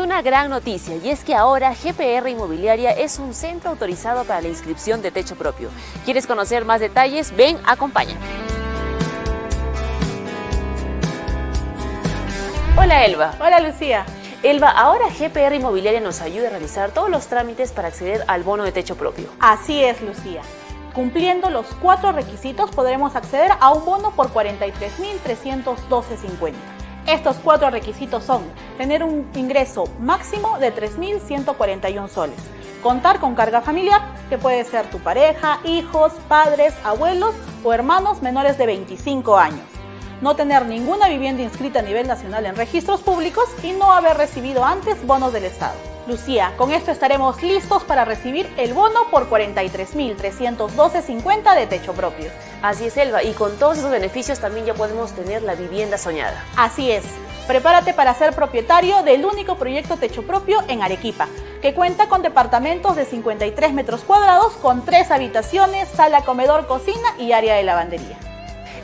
Una gran noticia y es que ahora GPR Inmobiliaria es un centro autorizado para la inscripción de techo propio. ¿Quieres conocer más detalles? Ven, acompáñame. Hola Elba. Hola Lucía. Elba, ahora GPR Inmobiliaria nos ayuda a realizar todos los trámites para acceder al bono de techo propio. Así es, Lucía. Cumpliendo los cuatro requisitos podremos acceder a un bono por 43.312.50. Estos cuatro requisitos son tener un ingreso máximo de 3.141 soles, contar con carga familiar, que puede ser tu pareja, hijos, padres, abuelos o hermanos menores de 25 años, no tener ninguna vivienda inscrita a nivel nacional en registros públicos y no haber recibido antes bonos del Estado. Lucía, con esto estaremos listos para recibir el bono por 43.312.50 de techo propio. Así es, Elba, y con todos esos beneficios también ya podemos tener la vivienda soñada. Así es. Prepárate para ser propietario del único proyecto techo propio en Arequipa, que cuenta con departamentos de 53 metros cuadrados con tres habitaciones, sala, comedor, cocina y área de lavandería.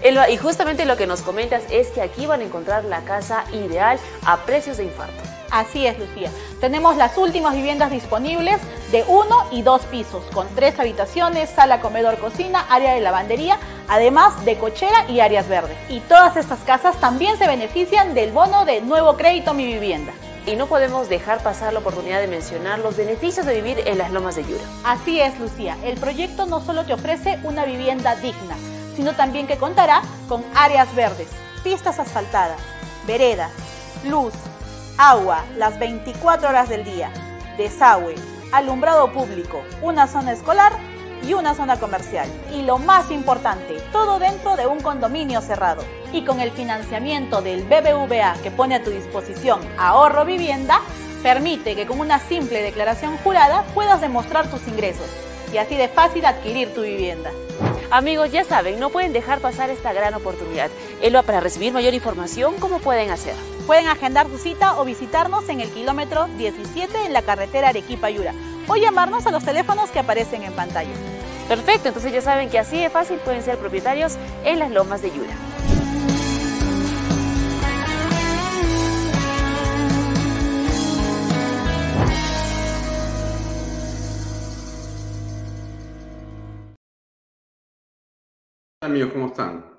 Elba, y justamente lo que nos comentas es que aquí van a encontrar la casa ideal a precios de infarto. Así es, Lucía. Tenemos las últimas viviendas disponibles de uno y dos pisos, con tres habitaciones, sala, comedor, cocina, área de lavandería, además de cochera y áreas verdes. Y todas estas casas también se benefician del bono de nuevo crédito Mi Vivienda. Y no podemos dejar pasar la oportunidad de mencionar los beneficios de vivir en las lomas de Yura. Así es, Lucía. El proyecto no solo te ofrece una vivienda digna, sino también que contará con áreas verdes, pistas asfaltadas, veredas, luz, agua las 24 horas del día, desagüe, alumbrado público, una zona escolar y una zona comercial. Y lo más importante, todo dentro de un condominio cerrado. Y con el financiamiento del BBVA que pone a tu disposición Ahorro Vivienda, permite que con una simple declaración jurada puedas demostrar tus ingresos y así de fácil adquirir tu vivienda. Amigos, ya saben, no pueden dejar pasar esta gran oportunidad. Elba, para recibir mayor información, ¿cómo pueden hacer? Pueden agendar su cita o visitarnos en el kilómetro 17 en la carretera Arequipa-Yura o llamarnos a los teléfonos que aparecen en pantalla. Perfecto, entonces ya saben que así de fácil pueden ser propietarios en las lomas de Yura. Hola amigos, ¿cómo están?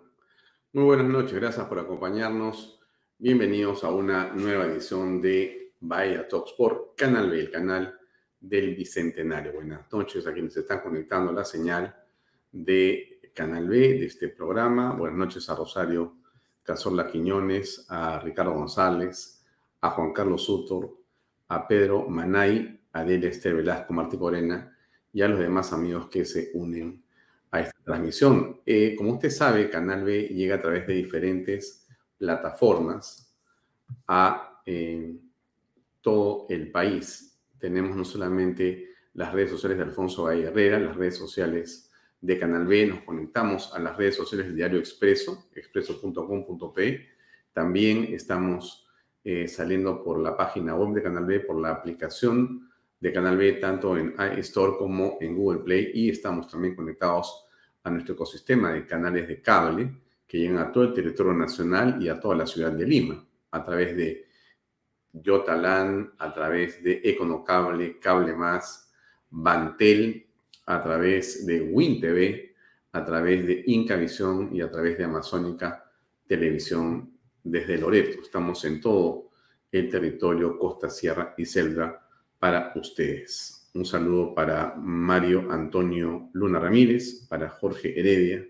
Muy buenas noches, gracias por acompañarnos. Bienvenidos a una nueva edición de Vaya Talks por Canal B, el canal del Bicentenario. Buenas noches a quienes están conectando la señal de Canal B de este programa. Buenas noches a Rosario Cazorla Quiñones, a Ricardo González, a Juan Carlos Sutor, a Pedro Manay, a Delia Esther Velasco, Martí Corena y a los demás amigos que se unen a esta transmisión. Eh, como usted sabe, Canal B llega a través de diferentes plataformas a eh, todo el país. Tenemos no solamente las redes sociales de Alfonso Valle Herrera, las redes sociales de Canal B, nos conectamos a las redes sociales del diario Expreso, expreso.com.p. También estamos eh, saliendo por la página web de Canal B, por la aplicación de Canal B, tanto en iStore como en Google Play, y estamos también conectados a nuestro ecosistema de canales de cable que llegan a todo el territorio nacional y a toda la ciudad de Lima, a través de Yotalán, a través de Econocable, Cable Más, Bantel, a través de WinTV, a través de Incavisión y a través de Amazónica Televisión desde Loreto. Estamos en todo el territorio Costa, Sierra y Selva para ustedes. Un saludo para Mario Antonio Luna Ramírez, para Jorge Heredia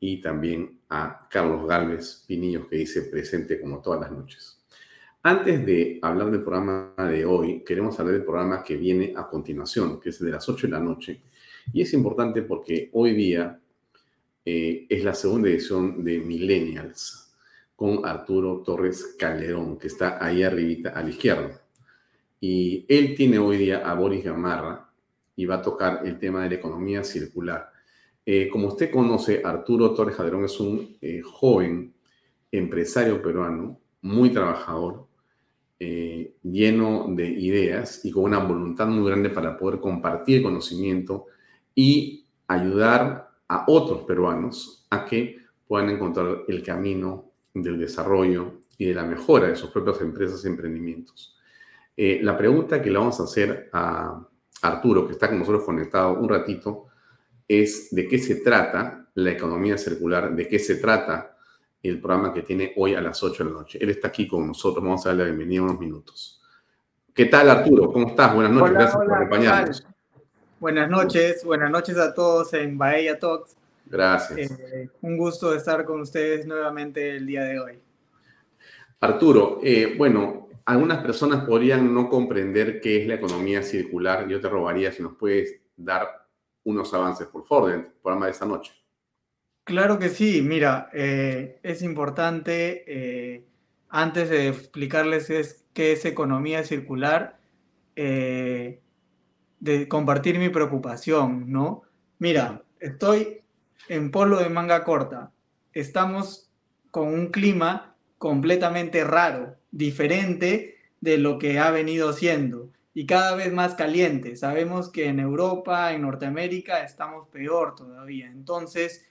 y también a Carlos Galvez Pinillos que dice presente como todas las noches. Antes de hablar del programa de hoy, queremos hablar del programa que viene a continuación, que es de las 8 de la noche. Y es importante porque hoy día eh, es la segunda edición de Millennials con Arturo Torres Calderón, que está ahí arribita a la izquierda. Y él tiene hoy día a Boris Gamarra y va a tocar el tema de la economía circular. Eh, como usted conoce, Arturo Torres Calderón es un eh, joven empresario peruano, muy trabajador, lleno de ideas y con una voluntad muy grande para poder compartir conocimiento y ayudar a otros peruanos a que puedan encontrar el camino del desarrollo y de la mejora de sus propias empresas y emprendimientos. Eh, la pregunta que le vamos a hacer a Arturo, que está con nosotros conectado un ratito, es de qué se trata la economía circular, de qué se trata el programa que tiene hoy a las 8 de la noche. Él está aquí con nosotros, vamos a darle la bienvenida unos minutos. ¿Qué tal Arturo? ¿Cómo estás? Buenas noches, gracias por acompañarnos. Buenas noches, buenas noches a todos en Bahía Talks. Gracias. Eh, un gusto estar con ustedes nuevamente el día de hoy. Arturo, eh, bueno, algunas personas podrían no comprender qué es la economía circular. Yo te robaría si nos puedes dar unos avances, por favor, del programa de esta noche. Claro que sí, mira, eh, es importante, antes de explicarles qué es economía circular, de compartir mi preocupación, ¿no? Mira, estoy en polo de manga corta. Estamos con un clima completamente raro, diferente de lo que ha venido siendo y cada vez más caliente. Sabemos que en Europa, en Norteamérica, estamos peor todavía. Entonces,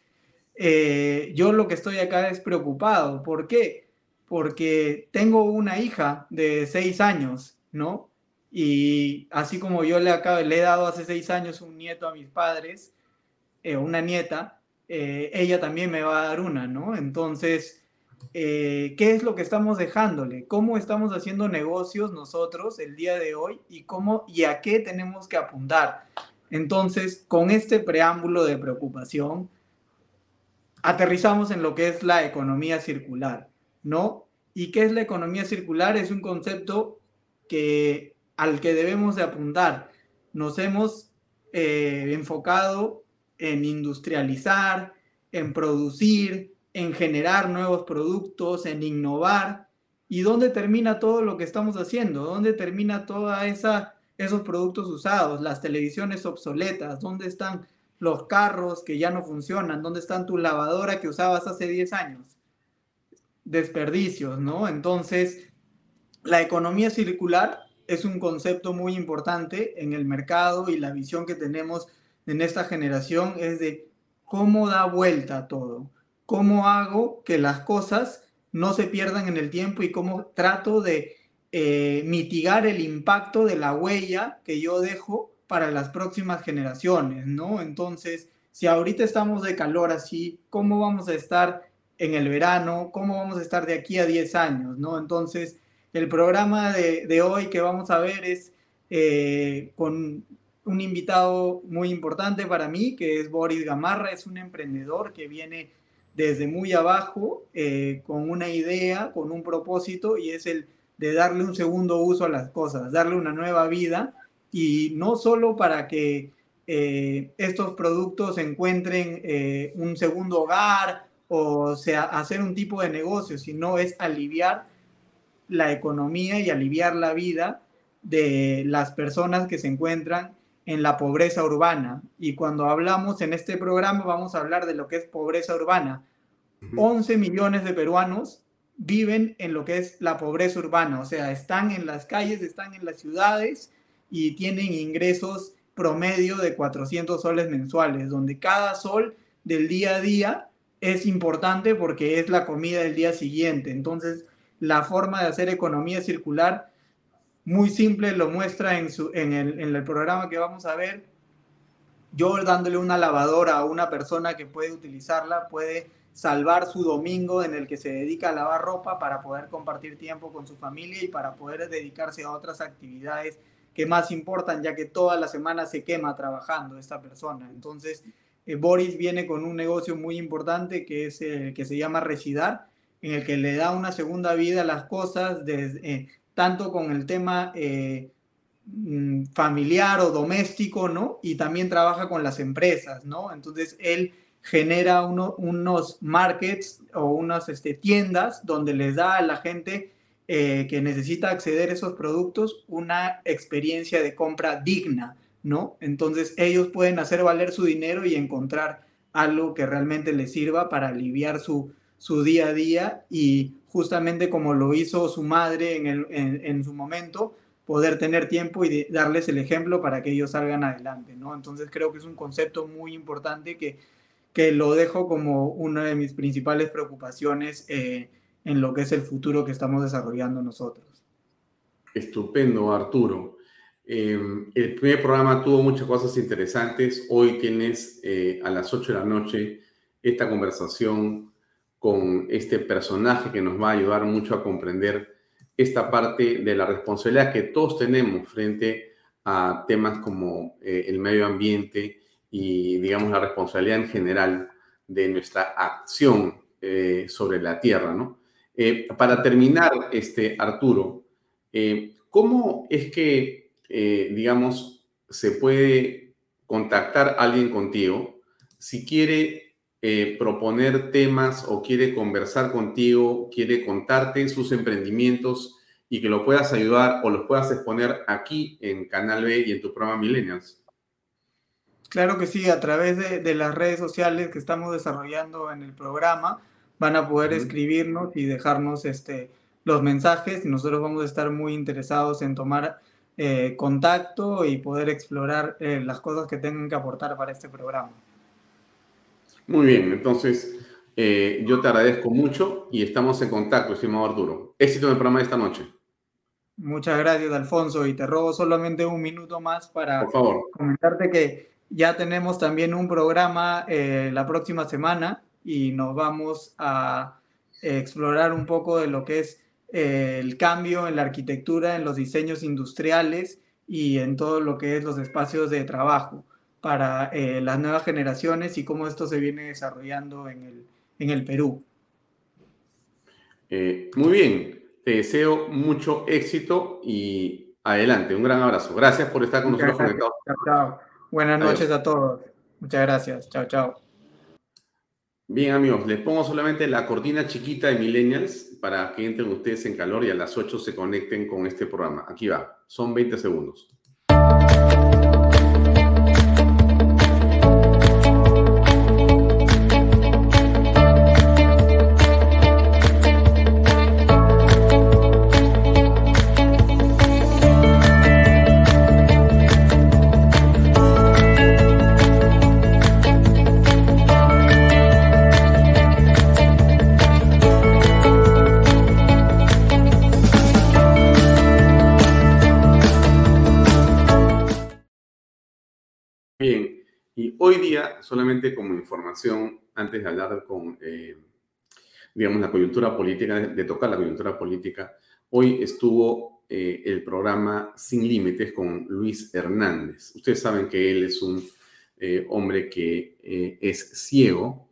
eh, yo lo que estoy acá es preocupado. ¿Por qué? Porque tengo una hija de seis años, ¿no? Y así como yo le, acabo, le he dado hace seis años un nieto a mis padres, eh, una nieta, eh, ella también me va a dar una, ¿no? Entonces, eh, ¿qué es lo que estamos dejándole? ¿Cómo estamos haciendo negocios nosotros el día de hoy y cómo y a qué tenemos que apuntar? Entonces, con este preámbulo de preocupación, aterrizamos en lo que es la economía circular, ¿no? ¿Y qué es la economía circular? Es un concepto que al que debemos de apuntar. Nos hemos eh, enfocado en industrializar, en producir, en generar nuevos productos, en innovar. ¿Y dónde termina todo lo que estamos haciendo? ¿Dónde termina toda esa esos productos usados, las televisiones obsoletas? ¿Dónde están los carros que ya no funcionan? ¿Dónde están tu lavadora que usabas hace 10 años? Desperdicios, ¿no? Entonces, la economía circular es un concepto muy importante en el mercado y la visión que tenemos en esta generación es de cómo da vuelta todo, cómo hago que las cosas no se pierdan en el tiempo y cómo trato de eh, mitigar el impacto de la huella que yo dejo para las próximas generaciones, ¿no? Entonces, si ahorita estamos de calor así, ¿cómo vamos a estar en el verano? ¿Cómo vamos a estar de aquí a 10 años, ¿no? Entonces, el programa de, hoy que vamos a ver es eh, con un invitado muy importante para mí, que es Boris Gamarra, es un emprendedor que viene desde muy abajo eh, con una idea, con un propósito y es el de darle un segundo uso a las cosas, darle una nueva vida y no solo para que eh, estos productos encuentren un segundo hogar o sea, hacer un tipo de negocio, sino es aliviar la economía y aliviar la vida de las personas que se encuentran en la pobreza urbana. Y cuando hablamos en este programa vamos a hablar de lo que es pobreza urbana. 11 millones de peruanos viven en lo que es la pobreza urbana, o sea, están en las calles, están en las ciudades y tienen ingresos promedio de 400 soles mensuales, donde cada sol del día a día es importante porque es la comida del día siguiente. Entonces, la forma de hacer economía circular muy simple, lo muestra en, su, en, el, en el programa que vamos a ver. Yo dándole una lavadora a una persona que puede utilizarla, puede salvar su domingo en el que se dedica a lavar ropa para poder compartir tiempo con su familia y para poder dedicarse a otras actividades que más importan, ya que toda la semana se quema trabajando esta persona. Entonces, eh, Boris viene con un negocio muy importante que, es, que se llama Residar, en el que le da una segunda vida a las cosas, desde, tanto con el tema mm, familiar o doméstico, ¿no? Y también trabaja con las empresas, ¿no? Entonces, él genera unos markets o unas este, tiendas donde les da a la gente eh, que necesita acceder a esos productos una experiencia de compra digna, ¿no? Entonces ellos pueden hacer valer su dinero y encontrar algo que realmente les sirva para aliviar su día a día y justamente como lo hizo su madre en, en, su momento, poder tener tiempo y darles el ejemplo para que ellos salgan adelante, ¿no? Entonces creo que es un concepto muy importante que, que lo dejo como una de mis principales preocupaciones eh, en lo que es el futuro que estamos desarrollando nosotros. Estupendo, Arturo. Em, el primer programa tuvo muchas cosas interesantes. Hoy tienes eh, a las 8 de la noche esta conversación con este personaje que nos va a ayudar mucho a comprender esta parte de la responsabilidad que todos tenemos frente a temas como eh, el medio ambiente y, digamos, la responsabilidad en general de nuestra acción eh, sobre la Tierra, ¿no? Eh, para terminar, este, Arturo, ¿cómo es que, digamos, se puede contactar a alguien contigo si quiere proponer temas o quiere conversar contigo, quiere contarte sus emprendimientos y que lo puedas ayudar o los puedas exponer aquí en Canal B y en tu programa Millennials? Claro que sí, a través de, de las redes sociales que estamos desarrollando en el programa van a poder escribirnos y dejarnos este, los mensajes y nosotros vamos a estar muy interesados en tomar eh, contacto y poder explorar eh, las cosas que tengan que aportar para este programa. Muy bien, entonces eh, yo te agradezco mucho y estamos en contacto, estimado Arturo. Éxito en el programa de esta noche. Muchas gracias, Alfonso, y te robo solamente un minuto más para comentarte que ya tenemos también un programa la próxima semana y nos vamos a explorar un poco de lo que es eh, el cambio en la arquitectura, en los diseños industriales y en todo lo que es los espacios de trabajo para eh, las nuevas generaciones y cómo esto se viene desarrollando en el, en el Perú. Eh, muy bien, te deseo mucho éxito y adelante, un gran abrazo. Gracias por estar con nosotros conectados. Chao, Buenas noches a todos. Muchas gracias. Chao, chao. Bien, amigos, les pongo solamente la cortina chiquita de Millennials para que entren ustedes en calor y a las 8 se conecten con este programa. Aquí va, son 20 segundos. Hoy día, solamente como información, antes de hablar con, eh, digamos, la coyuntura política, de, tocar la coyuntura política, hoy estuvo eh, el programa Sin Límites con Luis Hernández. Ustedes saben que él es un eh, hombre que es ciego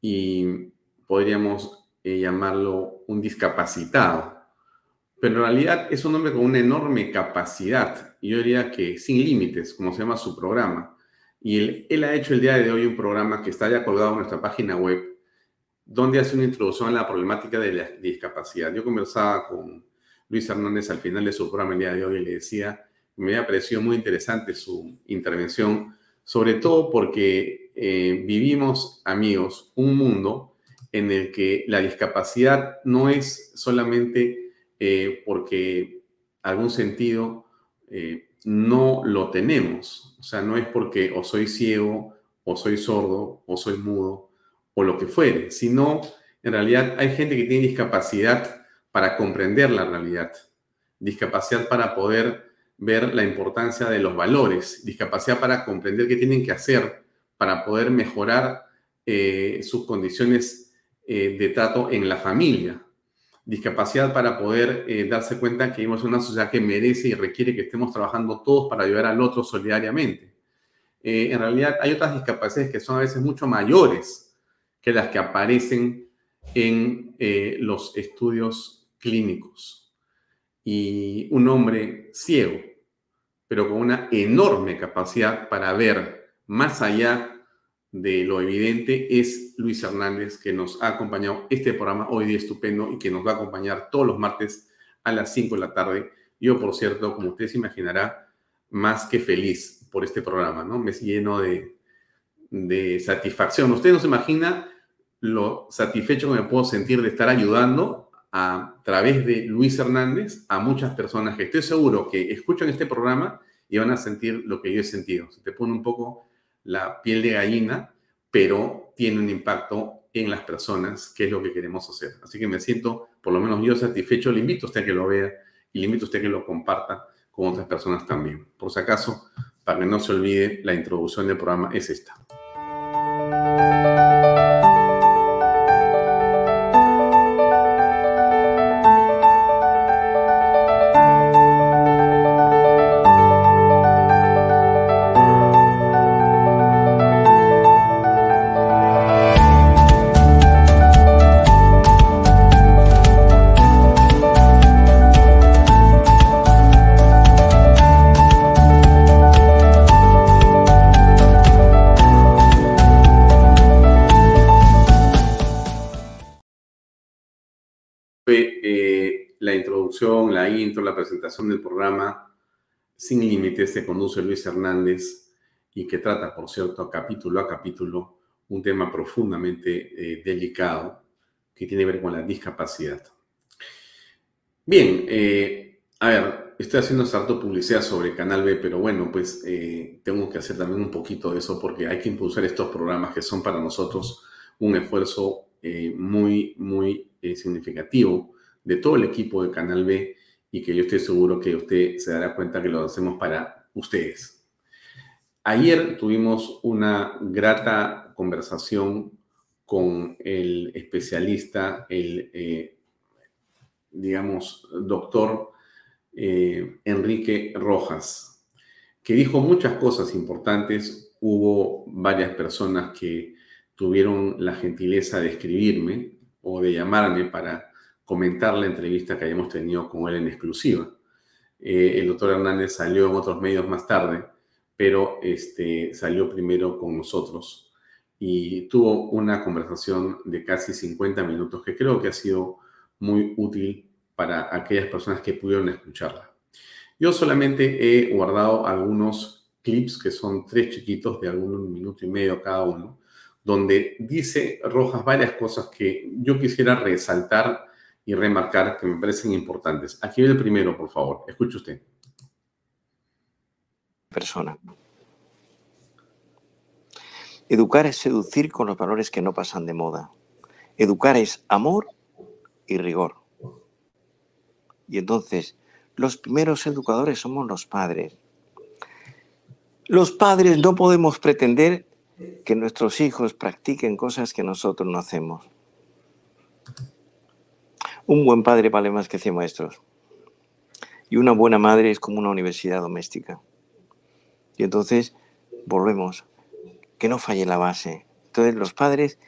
y podríamos llamarlo un discapacitado, pero en realidad es un hombre con una enorme capacidad, yo diría que sin límites, como se llama su programa y él, ha hecho el día de hoy un programa que está ya colgado en nuestra página web, donde hace una introducción a la problemática de la discapacidad. Yo conversaba con Luis Hernández al final de su programa el día de hoy y le decía, me ha parecido muy interesante su intervención, sobre todo porque eh, vivimos, amigos, un mundo en el que la discapacidad no es solamente eh, porque algún sentido eh, no lo tenemos. O sea, no es porque o soy ciego, o soy sordo, o soy mudo, o lo que fuere, sino en realidad hay gente que tiene discapacidad para comprender la realidad, discapacidad para poder ver la importancia de los valores, discapacidad para comprender qué tienen que hacer para poder mejorar eh, sus condiciones eh, de trato en la familia, discapacidad para poder eh, darse cuenta que vivimos en una sociedad que merece y requiere que estemos trabajando todos para ayudar al otro solidariamente. Eh, en realidad hay otras discapacidades que son a veces mucho mayores que las que aparecen en eh, los estudios clínicos. Y un hombre ciego, pero con una enorme capacidad para ver más allá de lo evidente, es Luis Hernández, que nos ha acompañado este programa hoy día estupendo y que nos va a acompañar todos los martes a las 5 de la tarde. Yo, por cierto, como usted se imaginará, más que feliz por este programa, ¿no? Me lleno de, de satisfacción. Usted no se imagina lo satisfecho que me puedo sentir de estar ayudando a través de Luis Hernández a muchas personas que estoy seguro que escuchan este programa y van a sentir lo que yo he sentido. Se te pone un poco la piel de gallina, pero tiene un impacto en las personas, que es lo que queremos hacer. Así que me siento, por lo menos yo, satisfecho. Le invito a usted a que lo vea y le invito a usted a que lo comparta con otras personas también. Por si acaso, para que no se olvide, la introducción del programa es esta. Del programa Sin Límites se conduce Luis Hernández y que trata, por cierto, capítulo a capítulo, un tema profundamente eh, delicado que tiene que ver con la discapacidad. Bien, eh, a ver, estoy haciendo salto publicidad sobre Canal B, pero bueno, pues eh, tengo que hacer también un poquito de eso porque hay que impulsar estos programas que son para nosotros un esfuerzo muy, muy significativo de todo el equipo de Canal B y que yo estoy seguro que usted se dará cuenta que lo hacemos para ustedes. Ayer tuvimos una grata conversación con el especialista, el, eh, digamos, doctor eh, Enrique Rojas, que dijo muchas cosas importantes. Hubo varias personas que tuvieron la gentileza de escribirme o de llamarme para comentar la entrevista que hayamos tenido con él en exclusiva. Eh, el doctor Hernández salió en otros medios más tarde, pero este, salió primero con nosotros y tuvo una conversación de casi 50 minutos que creo que ha sido muy útil para aquellas personas que pudieron escucharla. Yo solamente he guardado algunos clips que son tres chiquitos de algún minuto y medio cada uno, donde dice Rojas varias cosas que yo quisiera resaltar y remarcar que me parecen importantes. Aquí el primero, por favor. Escuche usted. Persona. Educar es seducir con los valores que no pasan de moda. Educar es amor y rigor. Y entonces, los primeros educadores somos los padres. Los padres no podemos pretender que nuestros hijos practiquen cosas que nosotros no hacemos. Un buen padre vale más que 100 maestros. Y una buena madre es como una universidad doméstica. Y entonces, volvemos, que no falle la base. Entonces, los padres,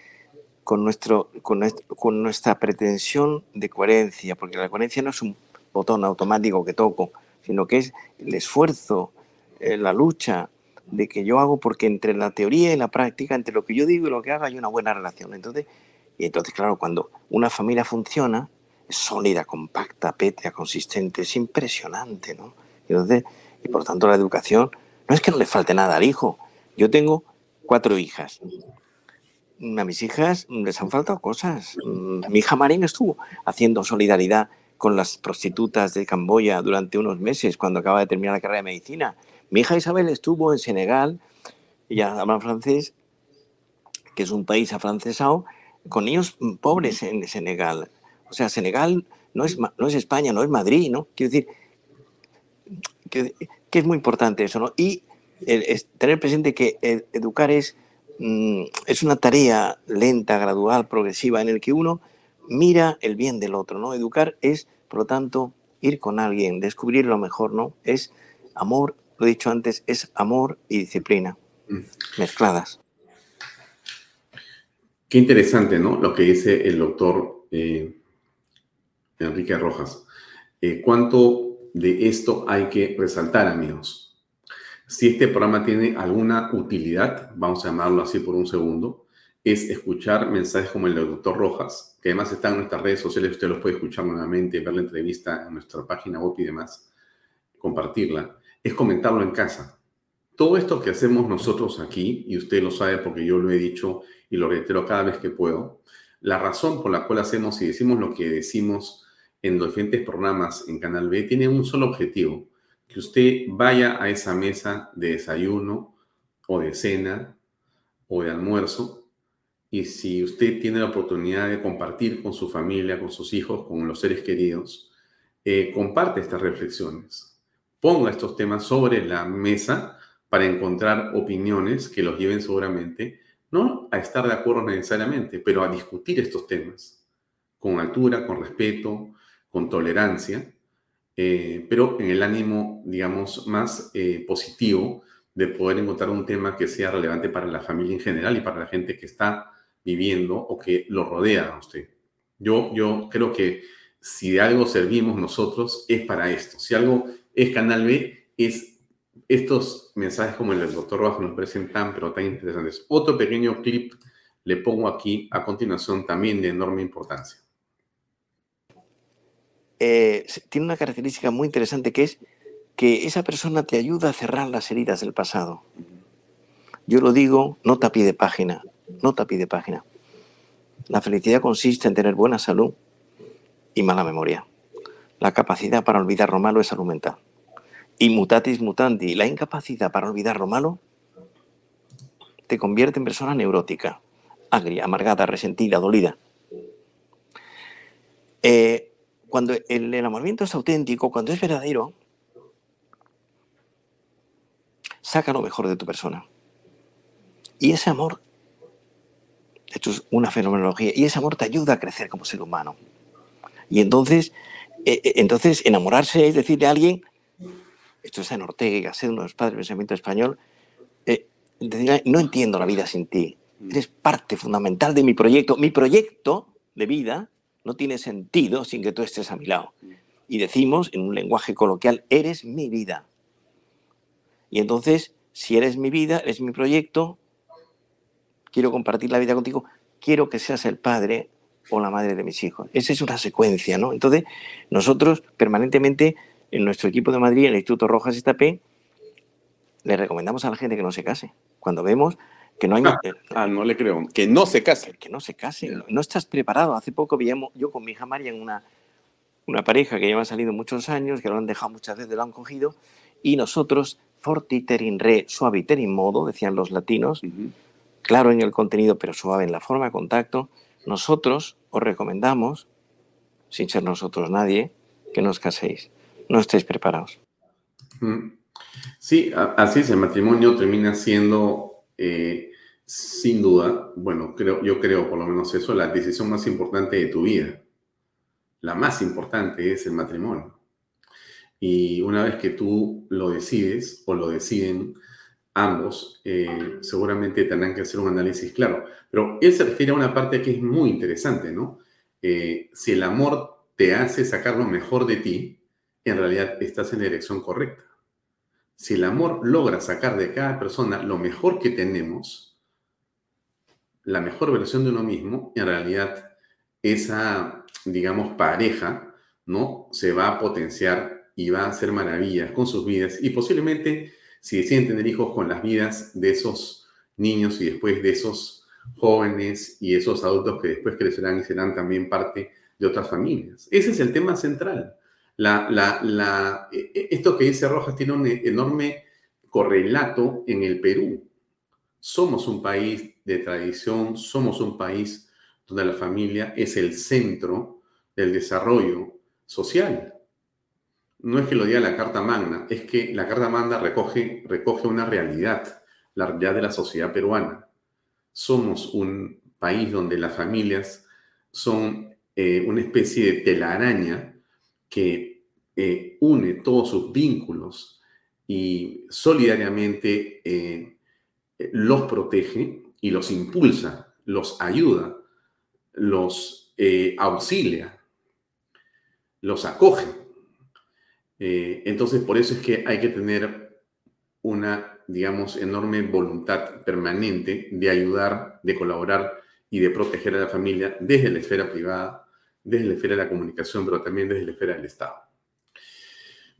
con, nuestro, con, nuestra pretensión de coherencia, porque la coherencia no es un botón automático que toco, sino que es el esfuerzo, eh, la lucha de que yo hago, porque entre la teoría y la práctica, entre lo que yo digo y lo que hago, hay una buena relación. Entonces, y entonces, claro, cuando una familia funciona, sólida, compacta, pétrea, consistente, es impresionante, ¿no? Entonces, y por tanto la educación, no es que no le falte nada al hijo. Yo tengo cuatro hijas. A mis hijas les han faltado cosas. Mi hija Marín estuvo haciendo solidaridad con las prostitutas de Camboya durante unos meses cuando acaba de terminar la carrera de medicina. Mi hija Isabel estuvo en Senegal, ella habla francés, que es un país afrancesado, con niños pobres en Senegal. O sea, Senegal no es, no es España, no es Madrid, ¿no? Quiero decir, que, es muy importante eso, ¿no? Y tener presente que educar es, mm, es una tarea lenta, gradual, progresiva, en el que uno mira el bien del otro, ¿no? Educar es, por lo tanto, ir con alguien, descubrir lo mejor, ¿no? Es amor, lo he dicho antes, es amor y disciplina mm. mezcladas. Qué interesante, ¿no? Lo que dice el doctor eh, Enrique Rojas. Eh, ¿Cuánto de esto hay que resaltar, amigos? Si este programa tiene alguna utilidad, vamos a llamarlo así por un segundo, es escuchar mensajes como el del doctor Rojas, que además están en nuestras redes sociales, usted los puede escuchar nuevamente, ver la entrevista en nuestra página web y demás, compartirla, es comentarlo en casa. Todo esto que hacemos nosotros aquí, y usted lo sabe porque yo lo he dicho y lo reitero cada vez que puedo, la razón por la cual hacemos y decimos lo que decimos en los diferentes programas en Canal B tiene un solo objetivo, que usted vaya a esa mesa de desayuno o de cena o de almuerzo y si usted tiene la oportunidad de compartir con su familia, con sus hijos, con los seres queridos, eh, comparte estas reflexiones. Ponga estos temas sobre la mesa para encontrar opiniones que los lleven seguramente, no a estar de acuerdo necesariamente, pero a discutir estos temas con altura, con respeto, con tolerancia, eh, pero en el ánimo, digamos, más eh, positivo de poder encontrar un tema que sea relevante para la familia en general y para la gente que está viviendo o que lo rodea a usted. Yo, yo creo que si de algo servimos nosotros es para esto. Si algo es Canal B, es estos mensajes como el del doctor Bajo nos parecen tan, pero tan interesantes. Otro pequeño clip le pongo aquí a continuación también de enorme importancia. Eh, tiene una característica muy interesante que es que esa persona te ayuda a cerrar las heridas del pasado. Yo lo digo, no pie de página, Nota pide página. La felicidad consiste en tener buena salud y mala memoria. La capacidad para olvidar lo malo es salud mental. Y mutatis mutandi, la incapacidad para olvidar lo malo te convierte en persona neurótica, agria, amargada, resentida, dolida. Eh, cuando el enamoramiento es auténtico, cuando es verdadero, saca lo mejor de tu persona. Y ese amor esto es una fenomenología. Y ese amor te ayuda a crecer como ser humano. Y entonces, eh, eh, entonces enamorarse es decirle a alguien, esto está en Ortega y Gasset, uno de los padres del pensamiento español, eh, decirle, no entiendo la vida sin ti. Eres parte fundamental de mi proyecto. Mi proyecto de vida no tiene sentido sin que tú estés a mi lado. Y decimos en un lenguaje coloquial, eres mi vida. Y entonces, si eres mi vida, eres mi proyecto, quiero compartir la vida contigo, quiero que seas el padre o la madre de mis hijos. Esa es una secuencia, ¿no? Entonces, nosotros permanentemente en nuestro equipo de Madrid, en el Instituto Rojas Estapé, le recomendamos a la gente que no se case. Cuando vemos que no hay... Ah, ah no le creo. Que no se case. Que no se case. No estás preparado. Hace poco veíamos yo con mi hija María en una, una pareja que lleva salido muchos años, que lo han dejado muchas veces, lo han cogido, y nosotros, fortiterin re suaviterin modo, decían los latinos, claro en el contenido, pero suave en la forma de contacto, nosotros os recomendamos, sin ser nosotros nadie, que no os caséis. No estéis preparados. Sí, así es, el matrimonio termina siendo, eh, sin duda, bueno, creo, yo creo por lo menos eso, la decisión más importante de tu vida. La más importante es el matrimonio. Y una vez que tú lo decides o lo deciden, ambos eh, seguramente tendrán que hacer un análisis claro. Pero él se refiere a una parte que es muy interesante, ¿no? Eh, si el amor te hace sacar lo mejor de ti, en realidad estás en la dirección correcta. Si el amor logra sacar de cada persona lo mejor que tenemos, la mejor versión de uno mismo, en realidad esa, digamos, pareja, ¿no? Se va a potenciar y va a hacer maravillas con sus vidas y posiblemente si deciden tener hijos con las vidas de esos niños y después de esos jóvenes y esos adultos que después crecerán y serán también parte de otras familias. Ese es el tema central. E, e, esto que dice Rojas tiene un enorme correlato en el Perú. Somos un país de tradición, somos un país donde la familia es el centro del desarrollo social no es que lo diga la Carta Magna, es que la Carta Magna recoge, recoge una realidad, la realidad de la sociedad peruana. Somos un país donde las familias son eh, una especie de telaraña que eh, une todos sus vínculos y solidariamente eh, los protege y los impulsa, los ayuda, los auxilia, los acoge. entonces, por eso es que hay que tener una, digamos, enorme voluntad permanente de ayudar, de colaborar y de proteger a la familia desde la esfera privada, desde la esfera de la comunicación, pero también desde la esfera del Estado.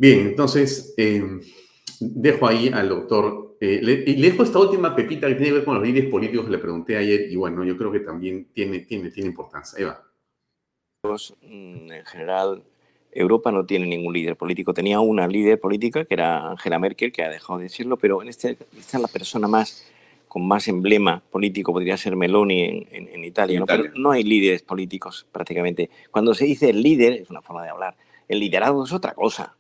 Bien, entonces eh, dejo ahí al doctor, eh, y le dejo esta última pepita que tiene que ver con los líderes políticos que le pregunté ayer, y bueno, yo creo que también tiene, tiene, tiene importancia. Eva. Mm, en general, Europa no tiene ningún líder político. Tenía una líder política que era Angela Merkel, que ha dejado de decirlo, pero en este, esta es la persona más con más emblema político podría ser Meloni en, Italia, ¿no? pero no hay líderes políticos prácticamente. Cuando se dice líder, es una forma de hablar, el liderazgo es otra cosa.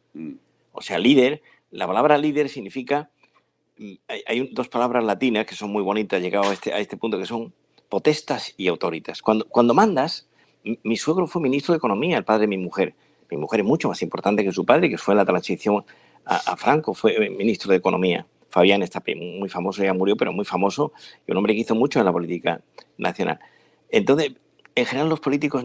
O sea, líder, la palabra líder significa, mm, hay, dos palabras latinas que son muy bonitas, llegado a este, a este punto, que son potestas y autoritas. Cuando, cuando mandas, mi suegro fue ministro de Economía, el padre de mi mujer. Mi mujer es mucho más importante que su padre, que fue en la transición a Franco, fue ministro de Economía. Fabián está muy famoso, ya murió, pero muy famoso, y un hombre que hizo mucho en la política nacional. Entonces, en general los políticos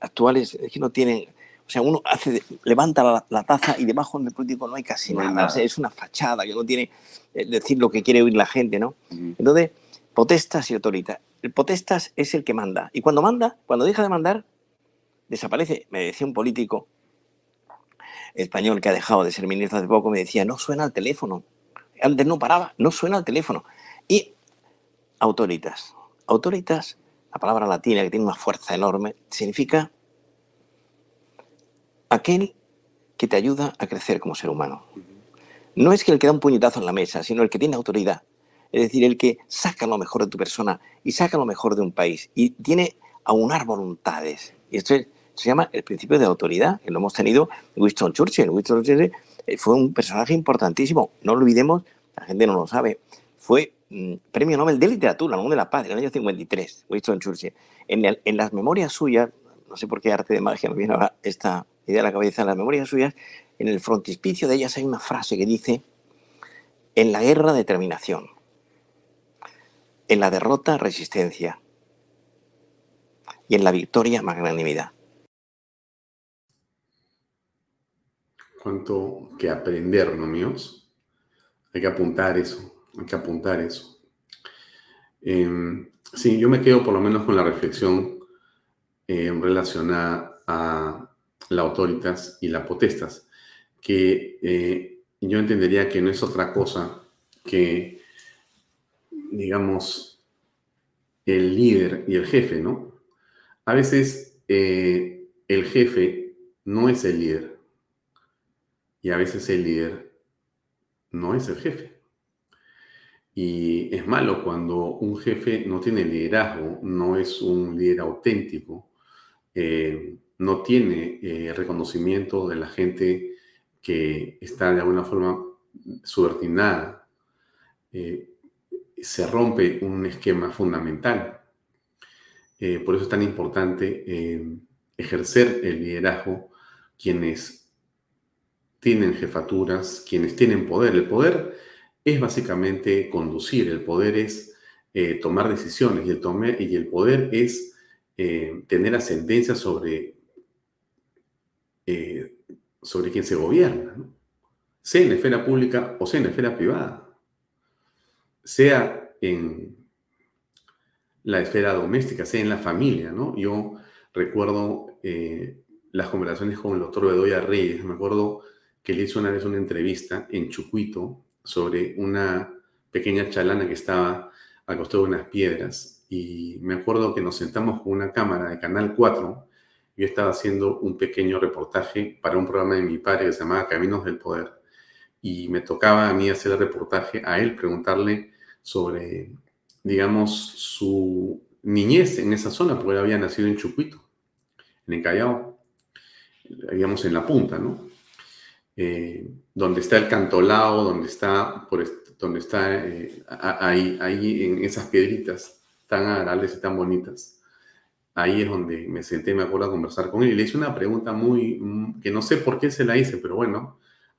actuales es que no tienen, o sea, uno hace, levanta la, taza y debajo del político no hay casi nada, es una fachada que no tiene eh, decir lo que quiere oír la gente, ¿no? Entonces, potestas y autoritas. El potestas es el que manda, y cuando manda, cuando deja de mandar, desaparece. Me decía un político español que ha dejado de ser ministro hace poco, me decía, no suena el teléfono antes no paraba, no suena el teléfono. Y autoritas. Autoritas, la palabra latina que tiene una fuerza enorme, significa aquel que te ayuda a crecer como ser humano. No es que el que da un puñetazo en la mesa, sino el que tiene autoridad. Es decir, el que saca lo mejor de tu persona y saca lo mejor de un país y tiene aunar voluntades. Y esto se llama el principio de autoridad, que lo hemos tenido Winston Churchill. Winston Churchill eh, fue un personaje importantísimo. No olvidemos, la gente no lo sabe, fue mm, premio Nobel de Literatura, Nobel de la Paz, en el año 53, Winston Churchill. En, en, las memorias suyas, no sé por qué arte de magia me viene ahora esta idea a la cabeza, en las memorias suyas, en el frontispicio de ellas hay una frase que dice, en la guerra determinación, en la derrota resistencia y en la victoria magnanimidad. cuánto que aprender, ¿no, míos? Hay que apuntar eso, hay que apuntar eso. Em, sí, yo me quedo por lo menos con la reflexión eh, relacionada a la autoritas y la potestas, que eh, yo entendería que no es otra cosa que, digamos, el líder y el jefe, ¿no? A veces eh, el jefe no es el líder, y a veces el líder no es el jefe. Y es malo cuando un jefe no tiene liderazgo, no es un líder auténtico, eh, no tiene eh, reconocimiento de la gente que está de alguna forma subordinada. Eh, se rompe un esquema fundamental. por eso es tan importante ejercer el liderazgo quienes tienen jefaturas, quienes tienen poder. El poder es básicamente conducir, el poder es eh, tomar decisiones y el, y el poder es eh, tener ascendencia sobre, eh, sobre quien se gobierna, sea en la esfera pública o sea en la esfera privada, sea en la esfera doméstica, sea en la familia. ¿no? Yo recuerdo las conversaciones con el doctor Bedoya Reyes, me acuerdo que le hizo una vez una entrevista en Chucuito sobre una pequeña chalana que estaba al costado de unas piedras. Y me acuerdo que nos sentamos con una cámara de Canal 4. Yo estaba haciendo un pequeño reportaje para un programa de mi padre que se llamaba Caminos del Poder. Y me tocaba a mí hacer el reportaje, a él preguntarle sobre, digamos, su niñez en esa zona, porque él había nacido en Chucuito, en el Callao, digamos en la punta, ¿no? Eh, donde está el cantolao, donde está, por donde está eh, ahí, ahí en esas piedritas tan agradables y tan bonitas. Ahí es donde me senté, me acuerdo, a conversar con él y le hice una pregunta muy, mm, que no sé por qué se la hice, pero bueno,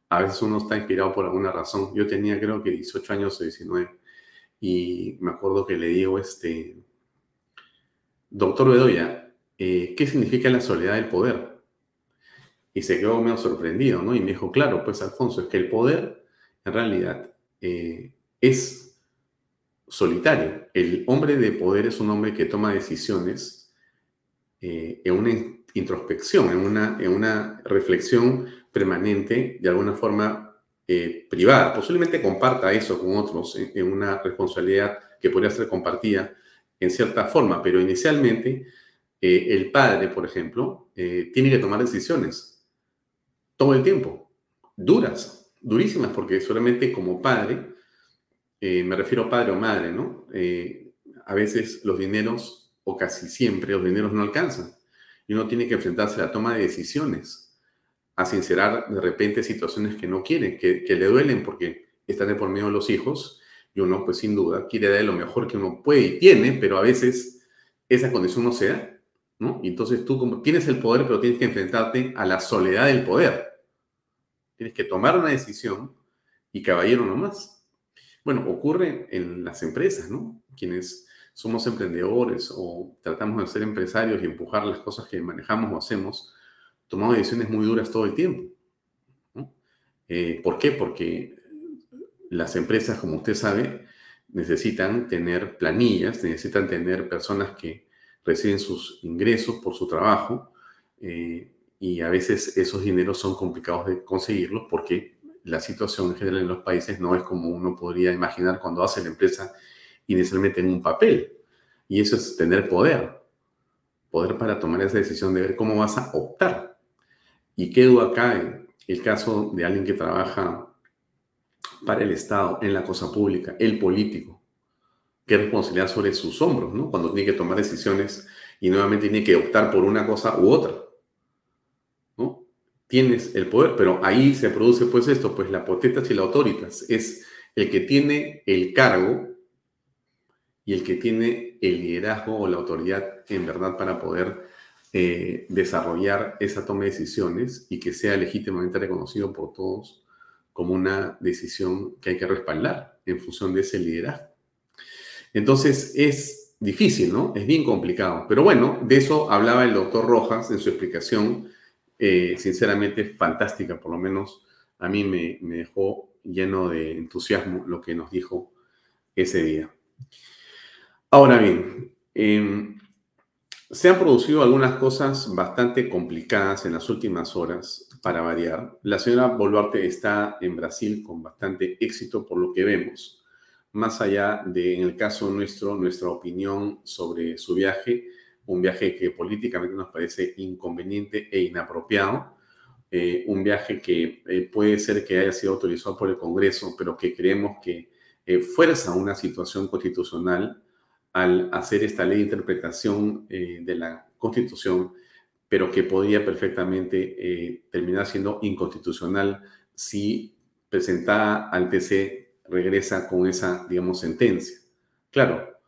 a veces uno está inspirado por alguna razón. Yo tenía creo que 18 años o 19 y me acuerdo que le digo, este, doctor Bedoya, eh, ¿qué significa la soledad del poder? Y se quedó medio sorprendido, ¿no? Y me dijo, claro, pues Alfonso, es que el poder en realidad eh, es solitario. El hombre de poder es un hombre que toma decisiones eh, en una introspección, en una, en una reflexión permanente, de alguna forma eh, privada. Posiblemente comparta eso con otros en, una responsabilidad que podría ser compartida en cierta forma, pero inicialmente el padre, por ejemplo, tiene que tomar decisiones todo el tiempo, duras, durísimas, porque solamente como padre, eh, me refiero a padre o madre, ¿no? Eh, a veces los dineros, o casi siempre, los dineros no alcanzan. Y uno tiene que enfrentarse a la toma de decisiones, a sincerar de repente situaciones que no quiere, que, le duelen porque están de por medio de los hijos, y uno, pues sin duda, quiere dar lo mejor que uno puede y tiene, pero a veces esa condición no se da, ¿no? Y entonces tú como tienes el poder, pero tienes que enfrentarte a la soledad del poder Tienes que tomar una decisión y caballero nomás. Bueno, ocurre en las empresas, ¿no? Quienes somos emprendedores o tratamos de ser empresarios y empujar las cosas que manejamos o hacemos, tomamos decisiones muy duras todo el tiempo. Eh, ¿Por qué? Porque las empresas, como usted sabe, necesitan tener planillas, necesitan tener personas que reciben sus ingresos por su trabajo, eh, y a veces esos dineros son complicados de conseguirlos porque la situación en general en los países no es como uno podría imaginar cuando hace la empresa inicialmente en un papel. Y eso es tener poder. Poder para tomar esa decisión de ver cómo vas a optar. Y quedo acá en el caso de alguien que trabaja para el Estado, en la cosa pública, el político. Qué responsabilidad sobre sus hombros, ¿no? Cuando tiene que tomar decisiones y nuevamente tiene que optar por una cosa u otra tienes el poder, pero ahí se produce pues esto, pues la potestas y la autoritas, es el que tiene el cargo y el que tiene el liderazgo o la autoridad en verdad para poder eh, desarrollar esa toma de decisiones y que sea legítimamente reconocido por todos como una decisión que hay que respaldar en función de ese liderazgo. Entonces es difícil, ¿no? Es bien complicado. Pero bueno, de eso hablaba el doctor Rojas en su explicación eh, sinceramente fantástica, por lo menos a mí me, dejó lleno de entusiasmo lo que nos dijo ese día. Ahora bien, em, se han producido algunas cosas bastante complicadas en las últimas horas, para variar. La señora Boluarte está en Brasil con bastante éxito por lo que vemos. Más allá de, en el caso nuestro, nuestra opinión sobre su viaje, un viaje que políticamente nos parece inconveniente e inapropiado, eh, un viaje que eh, puede ser que haya sido autorizado por el Congreso, pero que creemos que eh, fuerza una situación constitucional al hacer esta ley de interpretación de la Constitución, pero que podría perfectamente terminar siendo inconstitucional si presentada al TC regresa con esa, digamos, sentencia. Claro,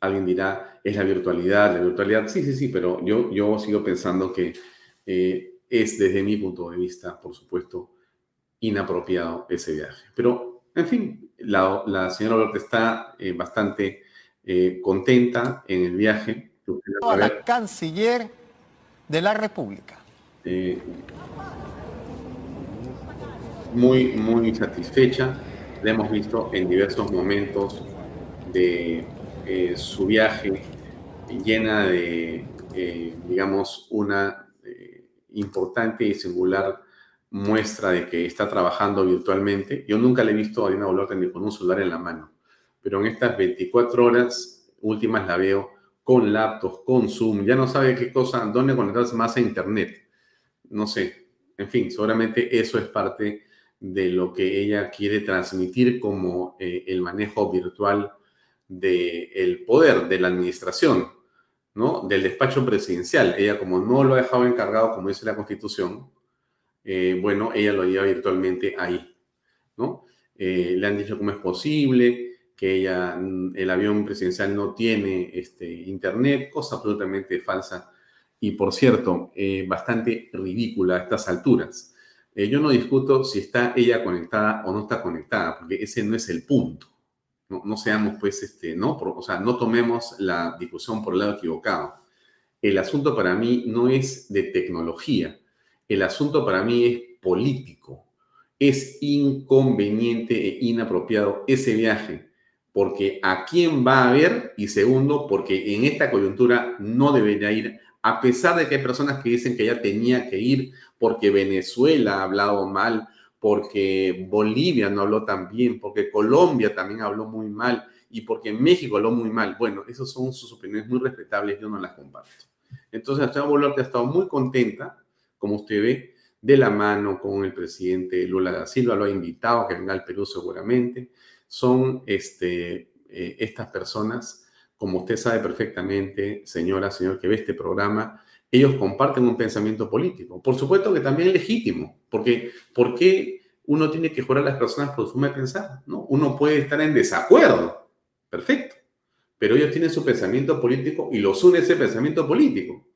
alguien dirá, es la virtualidad, la virtualidad, sí, sí, sí, pero yo, yo sigo pensando que eh, es desde mi punto de vista, por supuesto, inapropiado ese viaje. Pero, en fin, la, la señora Alberta está eh, bastante eh, contenta en el viaje. A la canciller de la República. muy, muy satisfecha. La hemos visto en diversos momentos de eh, su viaje llena de, eh, digamos, una eh, importante y singular muestra de que está trabajando virtualmente. Yo nunca le he visto a Dina Boluarte ni con un celular en la mano, pero en estas 24 horas últimas la veo con laptops, con Zoom, ya no sabe qué cosa, dónde conectarse más a Internet. No sé, en fin, seguramente eso es parte de lo que ella quiere transmitir como el manejo virtual del poder de la administración, ¿no? Del despacho presidencial. Ella, como no lo ha dejado encargado, como dice la Constitución, eh, bueno, ella lo lleva virtualmente ahí, ¿no? Eh, le han dicho cómo es posible que ella, mm, el avión presidencial no tiene este, internet, cosa absolutamente falsa y, por cierto, eh, bastante ridícula a estas alturas. Yo no discuto si está ella conectada o no está conectada, porque ese no es el punto. No, seamos, pues, este, no, o sea, no tomemos la discusión por el lado equivocado. El asunto para mí no es de tecnología, el asunto para mí es político. Es inconveniente e inapropiado ese viaje, porque a quién va a ver y segundo, porque en esta coyuntura no debería ir, a pesar de que hay personas que dicen que ya tenía que ir porque Venezuela ha hablado mal, porque Bolivia no habló tan bien, porque Colombia también habló muy mal y porque México habló muy mal. Bueno, esas son sus opiniones muy respetables, yo no las comparto. Entonces, la señora Boluarte ha estado muy contenta, como usted ve, de la mano con el presidente Lula da Silva, lo ha invitado a que venga al Perú seguramente. Son este, eh, estas personas, como usted sabe perfectamente, señora, señor, que ve este programa, ellos comparten un pensamiento político. Por supuesto que también es legítimo, porque ¿por qué uno tiene que jurar a las personas por su forma de pensar? ¿no? Uno puede estar en desacuerdo, perfecto, pero ellos tienen su pensamiento político y los une ese pensamiento político.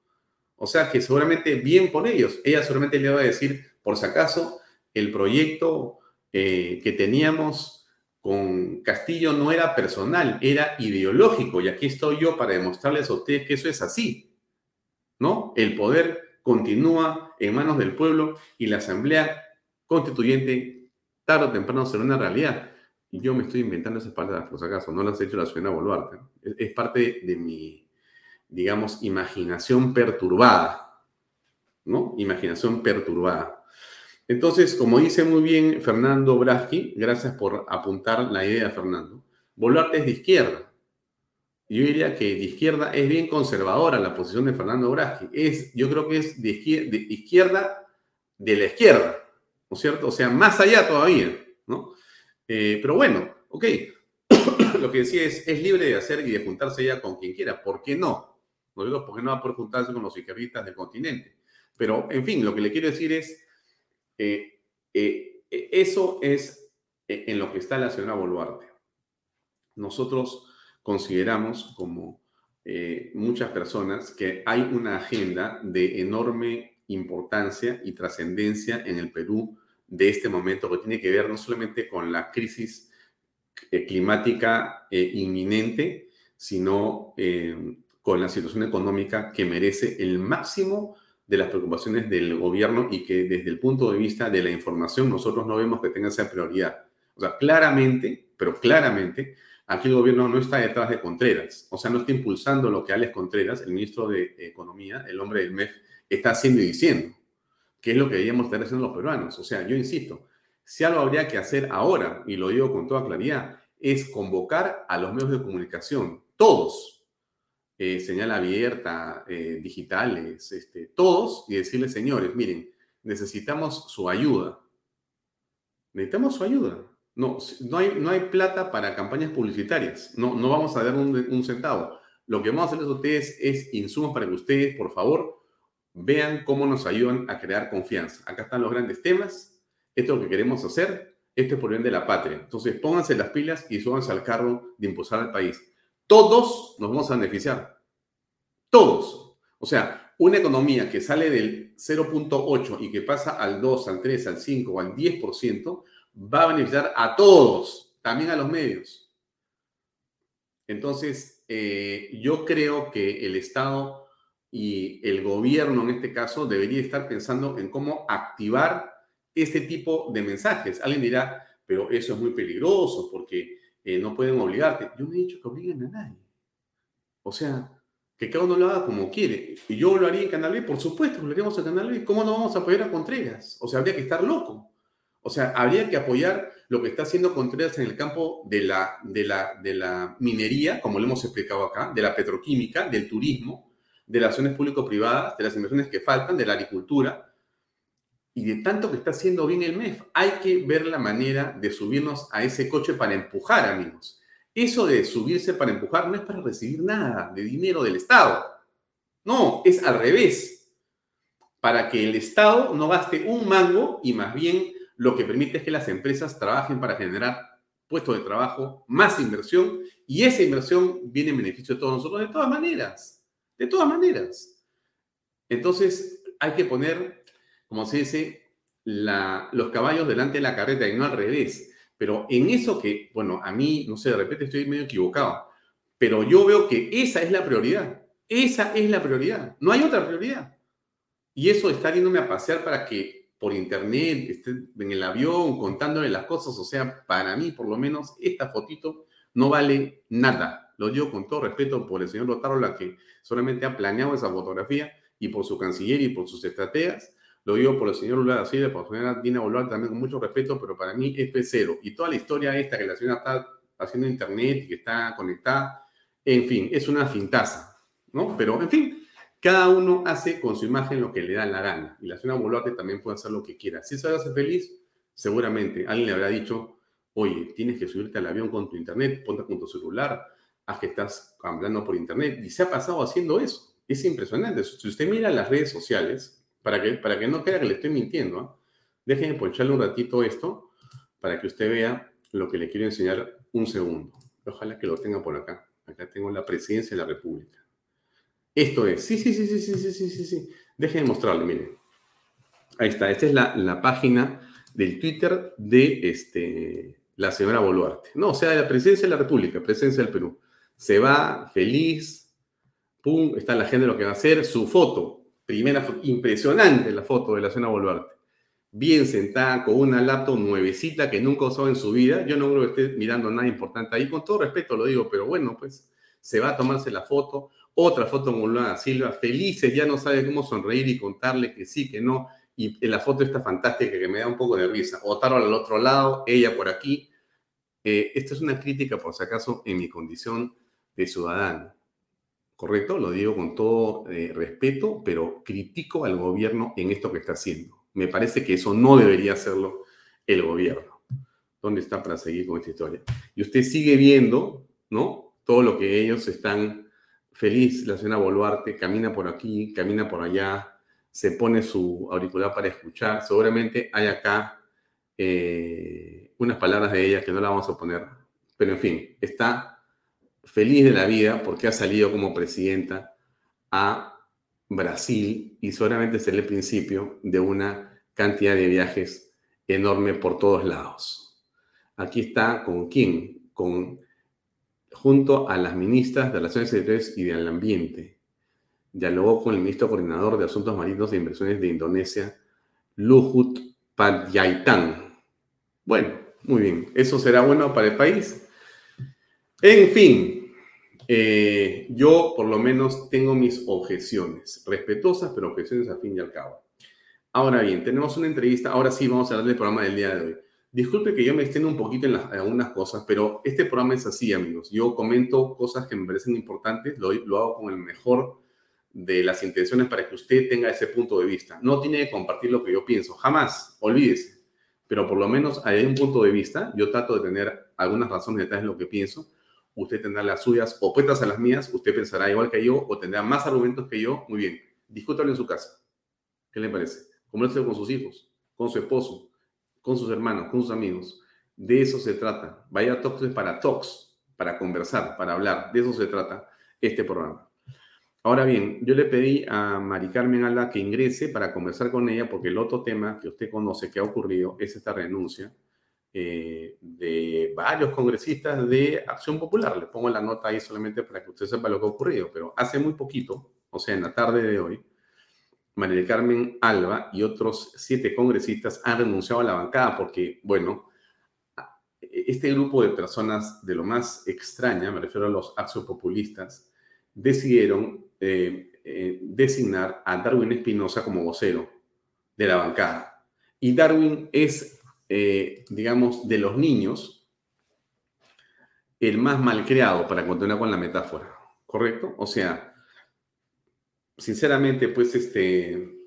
O sea que seguramente bien por ellos. Ella seguramente le va a decir, por si acaso, el proyecto eh, que teníamos con Castillo no era personal, era ideológico. Y aquí estoy yo para demostrarles a ustedes que eso es así. ¿no? El poder continúa en manos del pueblo y la Asamblea Constituyente tarde o temprano será una realidad. Y yo me estoy inventando esas palabras, por si acaso, no las ha hecho la señora Boluarte. Es, parte de mi, digamos, imaginación perturbada, ¿no? Imaginación perturbada. Entonces, como dice muy bien Fernando Braschi, gracias por apuntar la idea, Fernando, Boluarte es de izquierda yo diría que de izquierda es bien conservadora la posición de Fernando Braschi. Es, yo creo que es de izquierda, de la izquierda, ¿no es cierto? O sea, más allá todavía, ¿no? Eh, pero bueno, ok, lo que decía es, es libre de hacer y de juntarse ya con quien quiera. ¿Por qué no? No porque no va a poder juntarse con los izquierdistas del continente. Pero, en fin, lo que le quiero decir es, eh, eh, eso es en lo que está la señora Boluarte. Nosotros consideramos como eh, muchas personas que hay una agenda de enorme importancia y trascendencia en el Perú de este momento que tiene que ver no solamente con la crisis eh, climática eh, inminente, sino con la situación económica que merece el máximo de las preocupaciones del gobierno y que desde el punto de vista de la información nosotros no vemos que tenga esa prioridad. O sea, claramente, pero claramente, Aquí el gobierno no está detrás de Contreras, o sea, no está impulsando lo que Alex Contreras, el ministro de Economía, el hombre del MEF, está haciendo y diciendo, que es lo que deberíamos estar haciendo los peruanos. O sea, yo insisto, si algo habría que hacer ahora, y lo digo con toda claridad, es convocar a los medios de comunicación, todos, eh, señal abierta, eh, digitales, este, todos, y decirles, señores, miren, necesitamos su ayuda. Necesitamos su ayuda. No, no hay, no hay plata para campañas publicitarias. No, no vamos a dar un, centavo. Lo que vamos a hacerles a ustedes es insumos para que ustedes, por favor, vean cómo nos ayudan a crear confianza. Acá están los grandes temas. Esto es lo que queremos hacer. Esto es por bien de la patria. Entonces, pónganse las pilas y súbanse al carro de impulsar al país. Todos nos vamos a beneficiar. Todos. O sea, una economía que sale del 0.8 y que pasa al 2, al 3, al 5 o al 10%, va a beneficiar a todos, también a los medios. Entonces, eh, yo creo que el Estado y el gobierno en este caso debería estar pensando en cómo activar este tipo de mensajes. Alguien dirá, pero eso es muy peligroso porque eh, no pueden obligarte. Yo no he dicho que obliguen a nadie. O sea, que cada uno lo haga como quiere. Y yo lo haría en Canal B, por supuesto, lo haríamos en Canal B. ¿Cómo no vamos a apoyar a Contreras? O sea, habría que estar loco. O sea, habría que apoyar lo que está haciendo Contreras en el campo de la, de la, de la minería, como lo hemos explicado acá, de la petroquímica, del turismo, de las acciones público-privadas, de las inversiones que faltan, de la agricultura, y de tanto que está haciendo bien el MEF. Hay que ver la manera de subirnos a ese coche para empujar, amigos. Eso de subirse para empujar no es para recibir nada de dinero del Estado. No, es al revés. Para que el Estado no gaste un mango y más bien lo que permite es que las empresas trabajen para generar puestos de trabajo, más inversión, y esa inversión viene en beneficio de todos nosotros de todas maneras, de todas maneras. Entonces, hay que poner, como se dice, los caballos delante de la carreta y no al revés. Pero en eso que, bueno, a mí, no sé, de repente estoy medio equivocado, pero yo veo que esa es la prioridad. Esa es la prioridad. No hay otra prioridad. Y eso de estar yéndome a pasear para que por internet esté en el avión contándole las cosas, o sea, para mí por lo menos esta fotito no vale nada. Lo digo con todo respeto por el señor Lotarola que solamente ha planeado esa fotografía y por su canciller y por sus estrategas. Lo digo por el señor Lula da Silva, por la señora Dina Boluarte también con mucho respeto, pero para mí es cero. Y toda la historia esta que la señora está haciendo internet y que está conectada, en fin, es una fintaza, ¿no? Pero, en fin, cada uno hace con su imagen lo que le da la gana. Y la señora Boluarte también puede hacer lo que quiera. Si eso le hace feliz, seguramente alguien le habrá dicho, oye, tienes que subirte al avión con tu internet, ponte con tu celular, haz que estás hablando por internet. Y se ha pasado haciendo eso. Es impresionante. Si usted mira las redes sociales, para que, para que no crea que le estoy mintiendo, ¿ah? déjenme poncharle un ratito esto para que usted vea lo que le quiero enseñar un segundo. Ojalá que lo tenga por acá. Acá tengo la presidencia de la República. Esto es. Sí, sí, sí, sí, sí, sí, sí, sí. sí. Déjenme mostrarle, miren. Ahí está. Esta es la, la página del Twitter de este, la señora Boluarte. No, o sea, de la presidencia de la República, presidencia del Perú. Se va feliz, pum, está la gente lo que va a hacer, su foto, primera impresionante la foto de la señora Boluarte, bien sentada con una laptop nuevecita que nunca usó en su vida, yo no creo que esté mirando nada importante ahí, con todo respeto lo digo, pero bueno, pues se va a tomarse la foto, otra foto con Silva, felices, ya no sabe cómo sonreír y contarle que sí, que no, y la foto está fantástica que me da un poco de risa, Otaro al otro lado, ella por aquí, eh, esta es una crítica, por si acaso, en mi condición de ciudadano. ¿Correcto? Lo digo con todo eh, respeto, pero critico al gobierno en esto que está haciendo. Me parece que eso no debería hacerlo el gobierno. ¿Dónde está para seguir con esta historia? Y usted sigue viendo, ¿no? Todo lo que ellos están feliz, la señora Boluarte, camina por aquí, camina por allá, se pone su auricular para escuchar. Seguramente hay acá eh, unas palabras de ella que no la vamos a poner, pero en fin, está feliz de la vida porque ha salido como presidenta a Brasil y seguramente será el principio de una cantidad de viajes enorme por todos lados. Aquí está con quién, con junto a las ministras de Relaciones Exteriores y del Ambiente. Dialogó con el ministro coordinador de Asuntos Marinos e Inversiones de Indonesia, Luhut Padjaitan. Bueno, muy bien. ¿Eso será bueno para el país? En fin, eh, yo por lo menos tengo mis objeciones, respetuosas, pero objeciones al fin y al cabo. Ahora bien, tenemos una entrevista, ahora sí vamos a hablar del programa del día de hoy. Disculpe que yo me extienda un poquito en, algunas cosas, pero este programa es así, amigos. Yo comento cosas que me parecen importantes, lo, lo hago con el mejor de las intenciones para que usted tenga ese punto de vista. No tiene que compartir lo que yo pienso, jamás, olvídese. Pero por lo menos hay un punto de vista, yo trato de tener algunas razones detrás de lo que pienso, usted tendrá las suyas opuestas a las mías, usted pensará igual que yo o tendrá más argumentos que yo, muy bien, discútalo en su casa. ¿Qué le parece? Converselo con sus hijos, con su esposo, con sus hermanos, con sus amigos. De eso se trata. Vaya Talks para talks, para conversar, para hablar. De eso se trata este programa. Ahora bien, yo le pedí a Mari Carmen Alda que ingrese para conversar con ella porque el otro tema que usted conoce que ha ocurrido es esta renuncia eh, de varios congresistas de Acción Popular. Le pongo la nota ahí solamente para que usted sepa lo que ha ocurrido, pero hace muy poquito, o sea, en la tarde de hoy, María Carmen Alba y otros siete congresistas han renunciado a la bancada porque, bueno, este grupo de personas de lo más extraña, me refiero a los accionpopulistas, decidieron eh, eh, designar a Darwin Espinosa como vocero de la bancada. Y Darwin es eh, digamos, de los niños, el más malcriado, para continuar con la metáfora, ¿correcto? O sea, sinceramente, pues, este,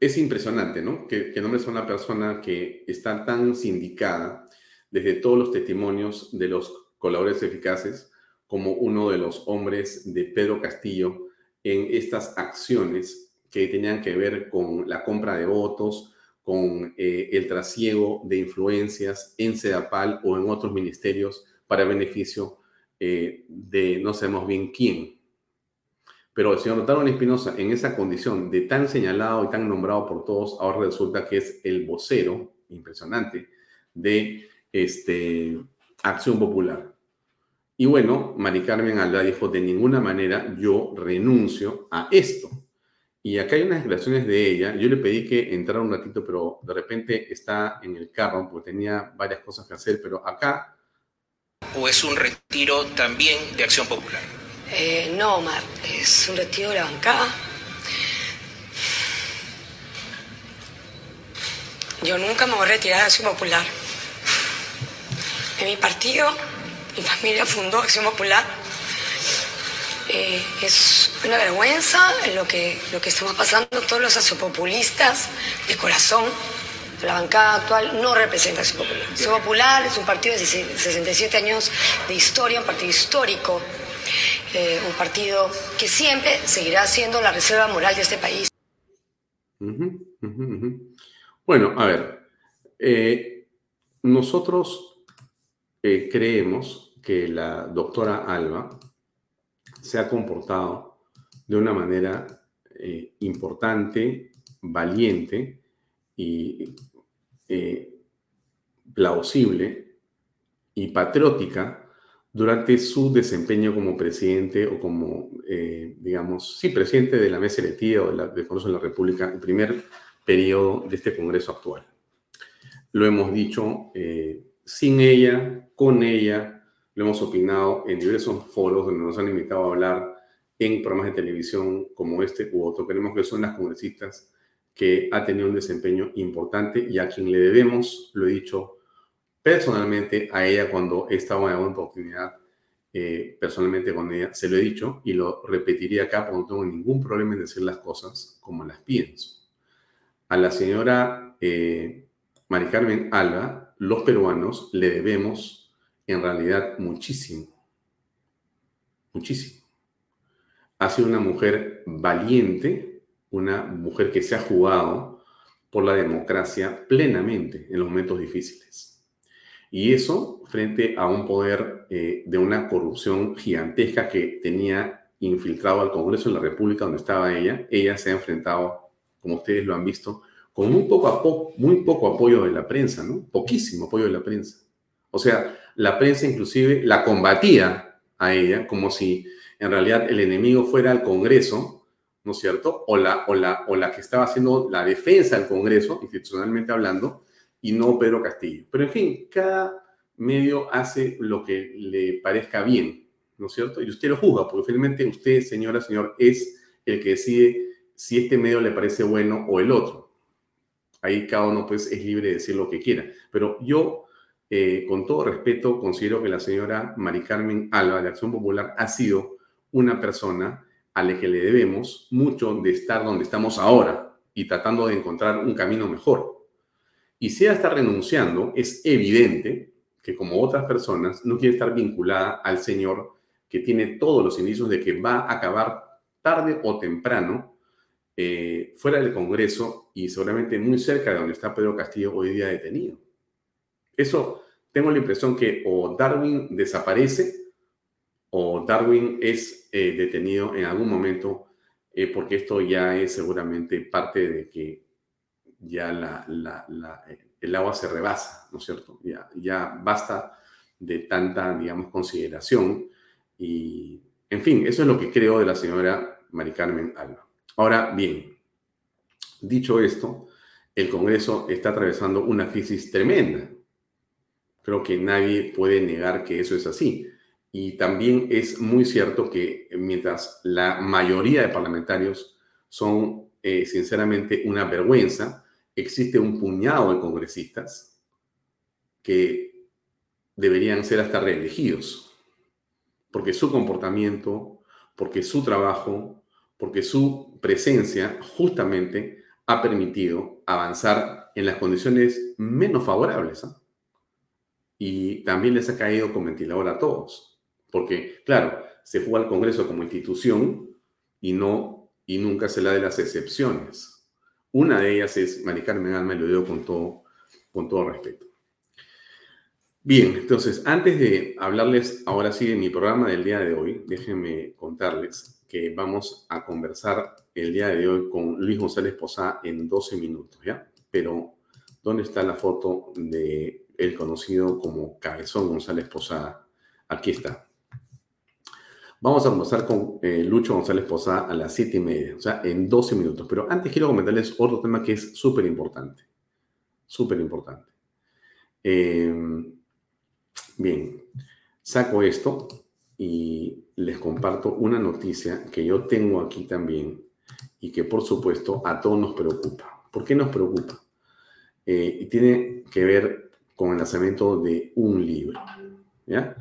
es impresionante, ¿no? Que, que nombres a una persona que está tan sindicada desde todos los testimonios de los colaboradores eficaces como uno de los hombres de Pedro Castillo en estas acciones que tenían que ver con la compra de votos, con eh, el trasiego de influencias en CEDAPAL o en otros ministerios para beneficio eh, de no sabemos bien quién. Pero el señor Darwin Espinosa, en esa condición de tan señalado y tan nombrado por todos, ahora resulta que es el vocero, impresionante, de este, Acción Popular. Y bueno, Mari Carmen dijo, de ninguna manera yo renuncio a esto. Y acá hay unas declaraciones de ella. Yo le pedí que entrara un ratito, pero de repente está en el carro porque tenía varias cosas que hacer. Pero acá... ¿O es un retiro también de Acción Popular? Eh, no, Omar, es un retiro de la bancada. Yo nunca me voy a retirar de Acción Popular. En mi partido, mi familia fundó Acción Popular. Eh, es una vergüenza lo que, lo que estamos pasando. Todos los accionpopulistas de corazón, la bancada actual no representa Acción Popular. Acción Popular es un partido de 67 años de historia, un partido histórico eh, un partido que siempre seguirá siendo la reserva moral de este país. Bueno, a ver, eh, nosotros creemos que la doctora Alba se ha comportado de una manera importante, valiente y plausible y patriótica durante su desempeño como presidente o como, eh, digamos, sí, presidente de la mesa electiva o de la, de Congreso de la República, el primer periodo de este Congreso actual. Lo hemos dicho eh, sin ella, con ella, lo hemos opinado en diversos foros donde nos han invitado a hablar en programas de televisión como este u otro. Creemos que son las congresistas que ha tenido un desempeño importante y a quien le debemos, lo he dicho personalmente a ella cuando he estado en alguna oportunidad, eh, personalmente con ella, se lo he dicho y lo repetiría acá porque no tengo ningún problema en decir las cosas como las pienso. A la señora eh, Mari Carmen Alba, los peruanos le debemos en realidad muchísimo, muchísimo. Ha sido una mujer valiente, una mujer que se ha jugado por la democracia plenamente en los momentos difíciles y eso frente a un poder eh, de una corrupción gigantesca que tenía infiltrado al Congreso de la República donde estaba ella. Ella se ha enfrentado, como ustedes lo han visto, con muy poco, muy poco apoyo de la prensa, ¿no? Poquísimo apoyo de la prensa. O sea, la prensa inclusive la combatía a ella como si en realidad el enemigo fuera el Congreso, ¿no es cierto? O la, o la, o la que estaba haciendo la defensa del Congreso, institucionalmente hablando, y no Pedro Castillo. Pero en fin, cada medio hace lo que le parezca bien, ¿no es cierto? Y usted lo juzga, porque finalmente usted, señora, señor, es el que decide si este medio le parece bueno o el otro. Ahí cada uno pues es libre de decir lo que quiera. Pero yo, eh, con todo respeto, considero que la señora Mari Carmen Alba de Acción Popular ha sido una persona a la que le debemos mucho de estar donde estamos ahora y tratando de encontrar un camino mejor. Y si ella está renunciando, es evidente que como otras personas no quiere estar vinculada al Señor que tiene todos los indicios de que va a acabar tarde o temprano eh, fuera del Congreso y seguramente muy cerca de donde está Pedro Castillo hoy día detenido. Eso tengo la impresión que o Darwin desaparece o Darwin es eh, detenido en algún momento eh, porque esto ya es seguramente parte de que ya la, eh, el agua se rebasa, ¿no es cierto? Ya, ya basta de tanta, digamos, consideración. Y, en fin, eso es lo que creo de la señora Mari Carmen Alba. Ahora bien, dicho esto, el Congreso está atravesando una crisis tremenda. Creo que nadie puede negar que eso es así. Y también es muy cierto que mientras la mayoría de parlamentarios son eh, sinceramente una vergüenza, existe un puñado de congresistas que deberían ser hasta reelegidos, porque su comportamiento, porque su trabajo, porque su presencia justamente ha permitido avanzar en las condiciones menos favorables. ¿ah? Y también les ha caído con ventilador a todos, porque claro, se fue al Congreso como institución y no y nunca se la de las excepciones Una de ellas es Mari Carmen Alma, lo digo con todo, con todo respeto. Bien, entonces, antes de hablarles ahora sí de mi programa del día de hoy, déjenme contarles que vamos a conversar el día de hoy con Luis González Posada en 12 minutos, ¿ya? Pero, ¿dónde está la foto de el conocido como Cabezón González Posada? Aquí está. Vamos a conversar con eh, Lucho González Posada a las 7 y media, o sea, en 12 minutos. Pero antes quiero comentarles otro tema que es súper importante. Súper importante. Eh, Bien, saco esto y les comparto una noticia que yo tengo aquí también y que por supuesto a todos nos preocupa. ¿Por qué nos preocupa? Eh, tiene que ver con el lanzamiento de un libro. ¿ya?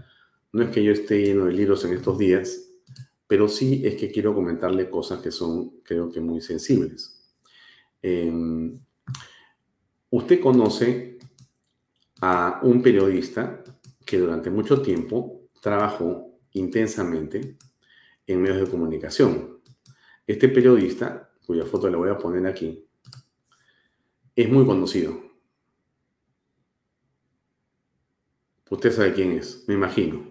No es que yo esté lleno de libros en estos días, pero sí es que quiero comentarle cosas que son, creo que, muy sensibles. Em, usted conoce a un periodista que durante mucho tiempo trabajó intensamente en medios de comunicación. Este periodista, cuya foto le voy a poner aquí, es muy conocido. Usted sabe quién es, me imagino.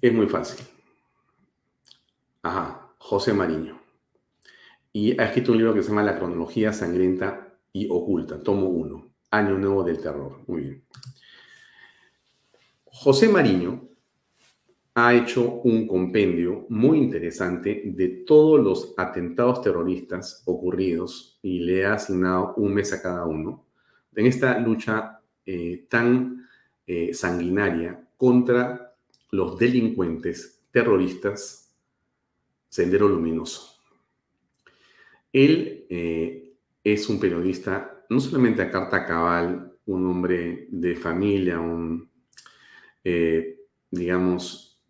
Es muy fácil. Ajá, José Mariño. Y ha escrito un libro que se llama La cronología sangrienta y oculta, tomo 1, Año Nuevo del Terror. Muy bien. José Mariño ha hecho un compendio muy interesante de todos los atentados terroristas ocurridos y le ha asignado un mes a cada uno en esta lucha eh, tan eh, sanguinaria contra los delincuentes terroristas Sendero Luminoso. Él eh, es un periodista, no solamente a carta cabal, un hombre de familia, un eh, digamos,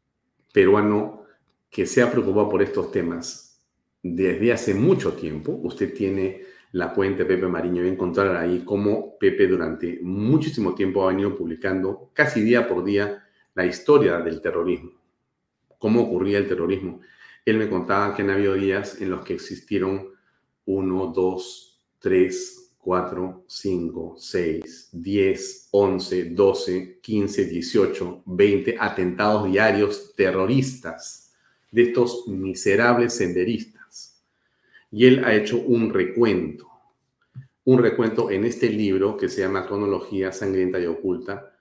peruano que se ha preocupado por estos temas desde hace mucho tiempo. Usted tiene la cuenta Pepe Mariño y encontrar ahí cómo Pepe durante muchísimo tiempo ha venido publicando casi día por día la historia del terrorismo, cómo ocurría el terrorismo. Él me contaba que han habido días en los que existieron uno, dos, tres, 4, 5, 6, 10, 11, 12, 15, 18, 20 atentados diarios terroristas de estos miserables senderistas. Y él ha hecho un recuento, un recuento en este libro que se llama Cronología Sangrienta y Oculta,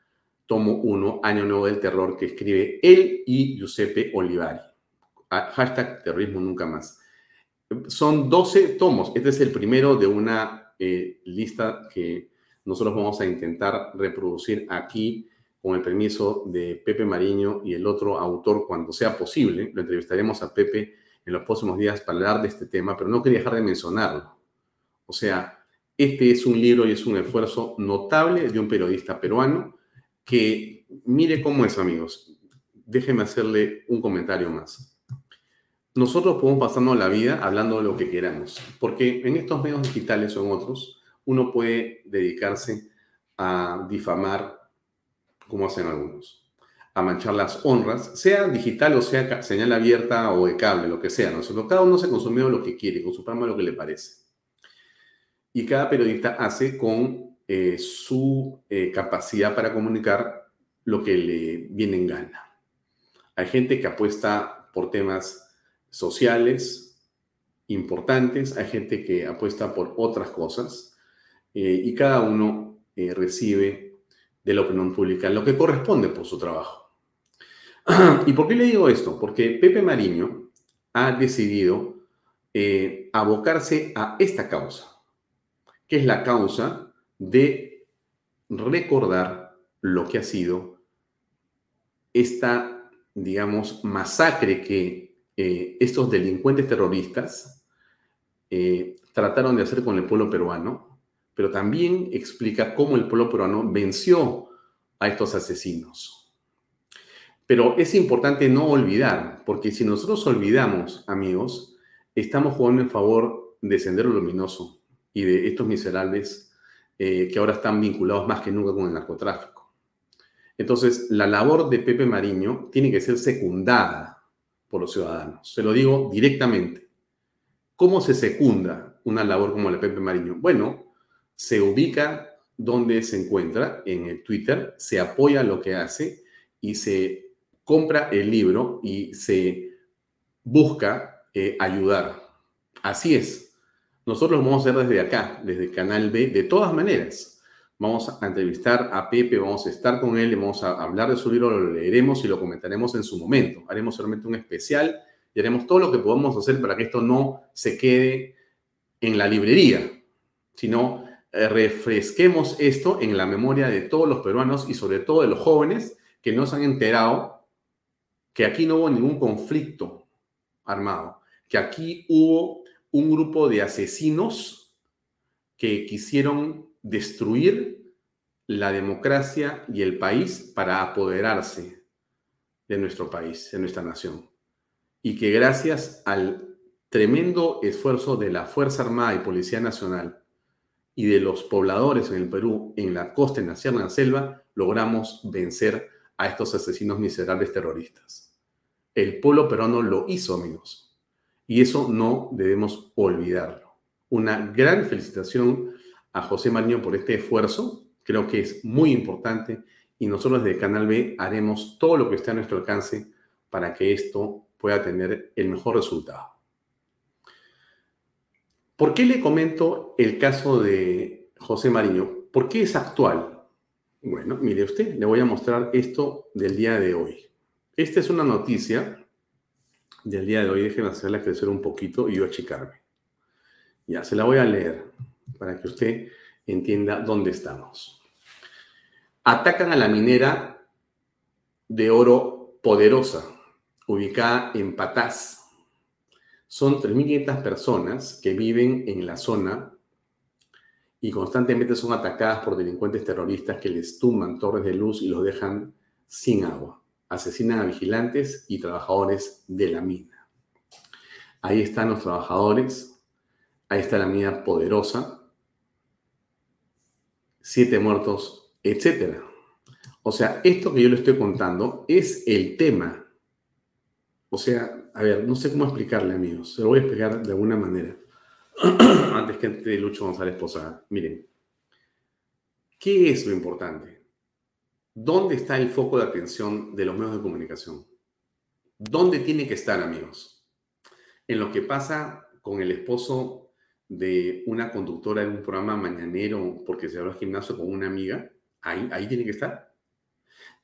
tomo 1, Año Nuevo del Terror, que escribe él y Giuseppe Olivari. Hashtag terrorismo nunca más. Son 12 tomos. Este es el primero de una eh, lista que nosotros vamos a intentar reproducir aquí con el permiso de Pepe Mariño y el otro autor cuando sea posible. Lo entrevistaremos a Pepe en los próximos días para hablar de este tema, pero no quería dejar de mencionarlo. O sea, este es un libro y es un esfuerzo notable de un periodista peruano que mire cómo es, amigos. Déjenme hacerle un comentario más nosotros podemos pasarnos la vida hablando de lo que queramos, porque en estos medios digitales o en otros, uno puede dedicarse a difamar, como hacen algunos, a manchar las honras, sea digital o sea señal abierta o de cable, lo que sea. Nosotros, cada uno se consume lo que quiere, con su programa lo que le parece. Y cada periodista hace con eh, su eh, capacidad para comunicar lo que le viene en gana. Hay gente que apuesta por temas sociales importantes, hay gente que apuesta por otras cosas eh, y cada uno recibe de la opinión pública lo que corresponde por su trabajo. ¿Y por qué le digo esto? Porque Pepe Mariño ha decidido eh, abocarse a esta causa, que es la causa de recordar lo que ha sido esta, digamos, masacre que eh, estos delincuentes terroristas eh, trataron de hacer con el pueblo peruano, pero también explica cómo el pueblo peruano venció a estos asesinos. Pero es importante no olvidar, porque si nosotros olvidamos, amigos, estamos jugando en favor de Sendero Luminoso y de estos miserables eh, que ahora están vinculados más que nunca con el narcotráfico. Entonces, la labor de Pepe Mariño tiene que ser secundada por los ciudadanos. Se lo digo directamente. ¿Cómo se secunda una labor como la Pepe Mariño? Bueno, se ubica donde se encuentra en el Twitter, se apoya lo que hace y se compra el libro y se busca eh, ayudar. Así es. Nosotros lo vamos a hacer desde acá, desde Canal B, de todas maneras. Vamos a entrevistar a Pepe, vamos a estar con él, vamos a hablar de su libro, lo leeremos y lo comentaremos en su momento. Haremos solamente un especial y haremos todo lo que podamos hacer para que esto no se quede en la librería, sino eh, refresquemos esto en la memoria de todos los peruanos y sobre todo de los jóvenes que no se han enterado que aquí no hubo ningún conflicto armado, que aquí hubo un grupo de asesinos que quisieron destruir la democracia y el país para apoderarse de nuestro país, de nuestra nación. Y que gracias al tremendo esfuerzo de la Fuerza Armada y Policía Nacional y de los pobladores en el Perú, en la costa, en la sierra, en la selva, logramos vencer a estos asesinos miserables terroristas. El pueblo peruano lo hizo, amigos. Y eso no debemos olvidarlo. Una gran felicitación a José Mariño por este esfuerzo. Creo que es muy importante y nosotros desde Canal B haremos todo lo que esté a nuestro alcance para que esto pueda tener el mejor resultado. ¿Por qué le comento el caso de José Mariño? ¿Por qué es actual? Bueno, mire usted, le voy a mostrar esto del día de hoy. Esta es una noticia del día de hoy. Déjenme hacerla crecer un poquito y yo achicarme. Ya, se la voy a leer para que usted entienda dónde estamos. Atacan a la minera de oro poderosa, ubicada en Patás. Son 3.500 personas que viven en la zona y constantemente son atacadas por delincuentes terroristas que les tumban torres de luz y los dejan sin agua. Asesinan a vigilantes y trabajadores de la mina. Ahí están los trabajadores, ahí está la mina poderosa, siete muertos, etc. O sea, esto que yo le estoy contando es el tema. O sea, a ver, no sé cómo explicarle, amigos. Se lo voy a explicar de alguna manera. Antes que entre Lucho González Posada. Miren, ¿qué es lo importante? ¿Dónde está el foco de atención de los medios de comunicación? ¿Dónde tiene que estar, amigos? En lo que pasa con el esposo de una conductora en un programa mañanero porque se va al gimnasio con una amiga, ahí, ahí tiene que estar.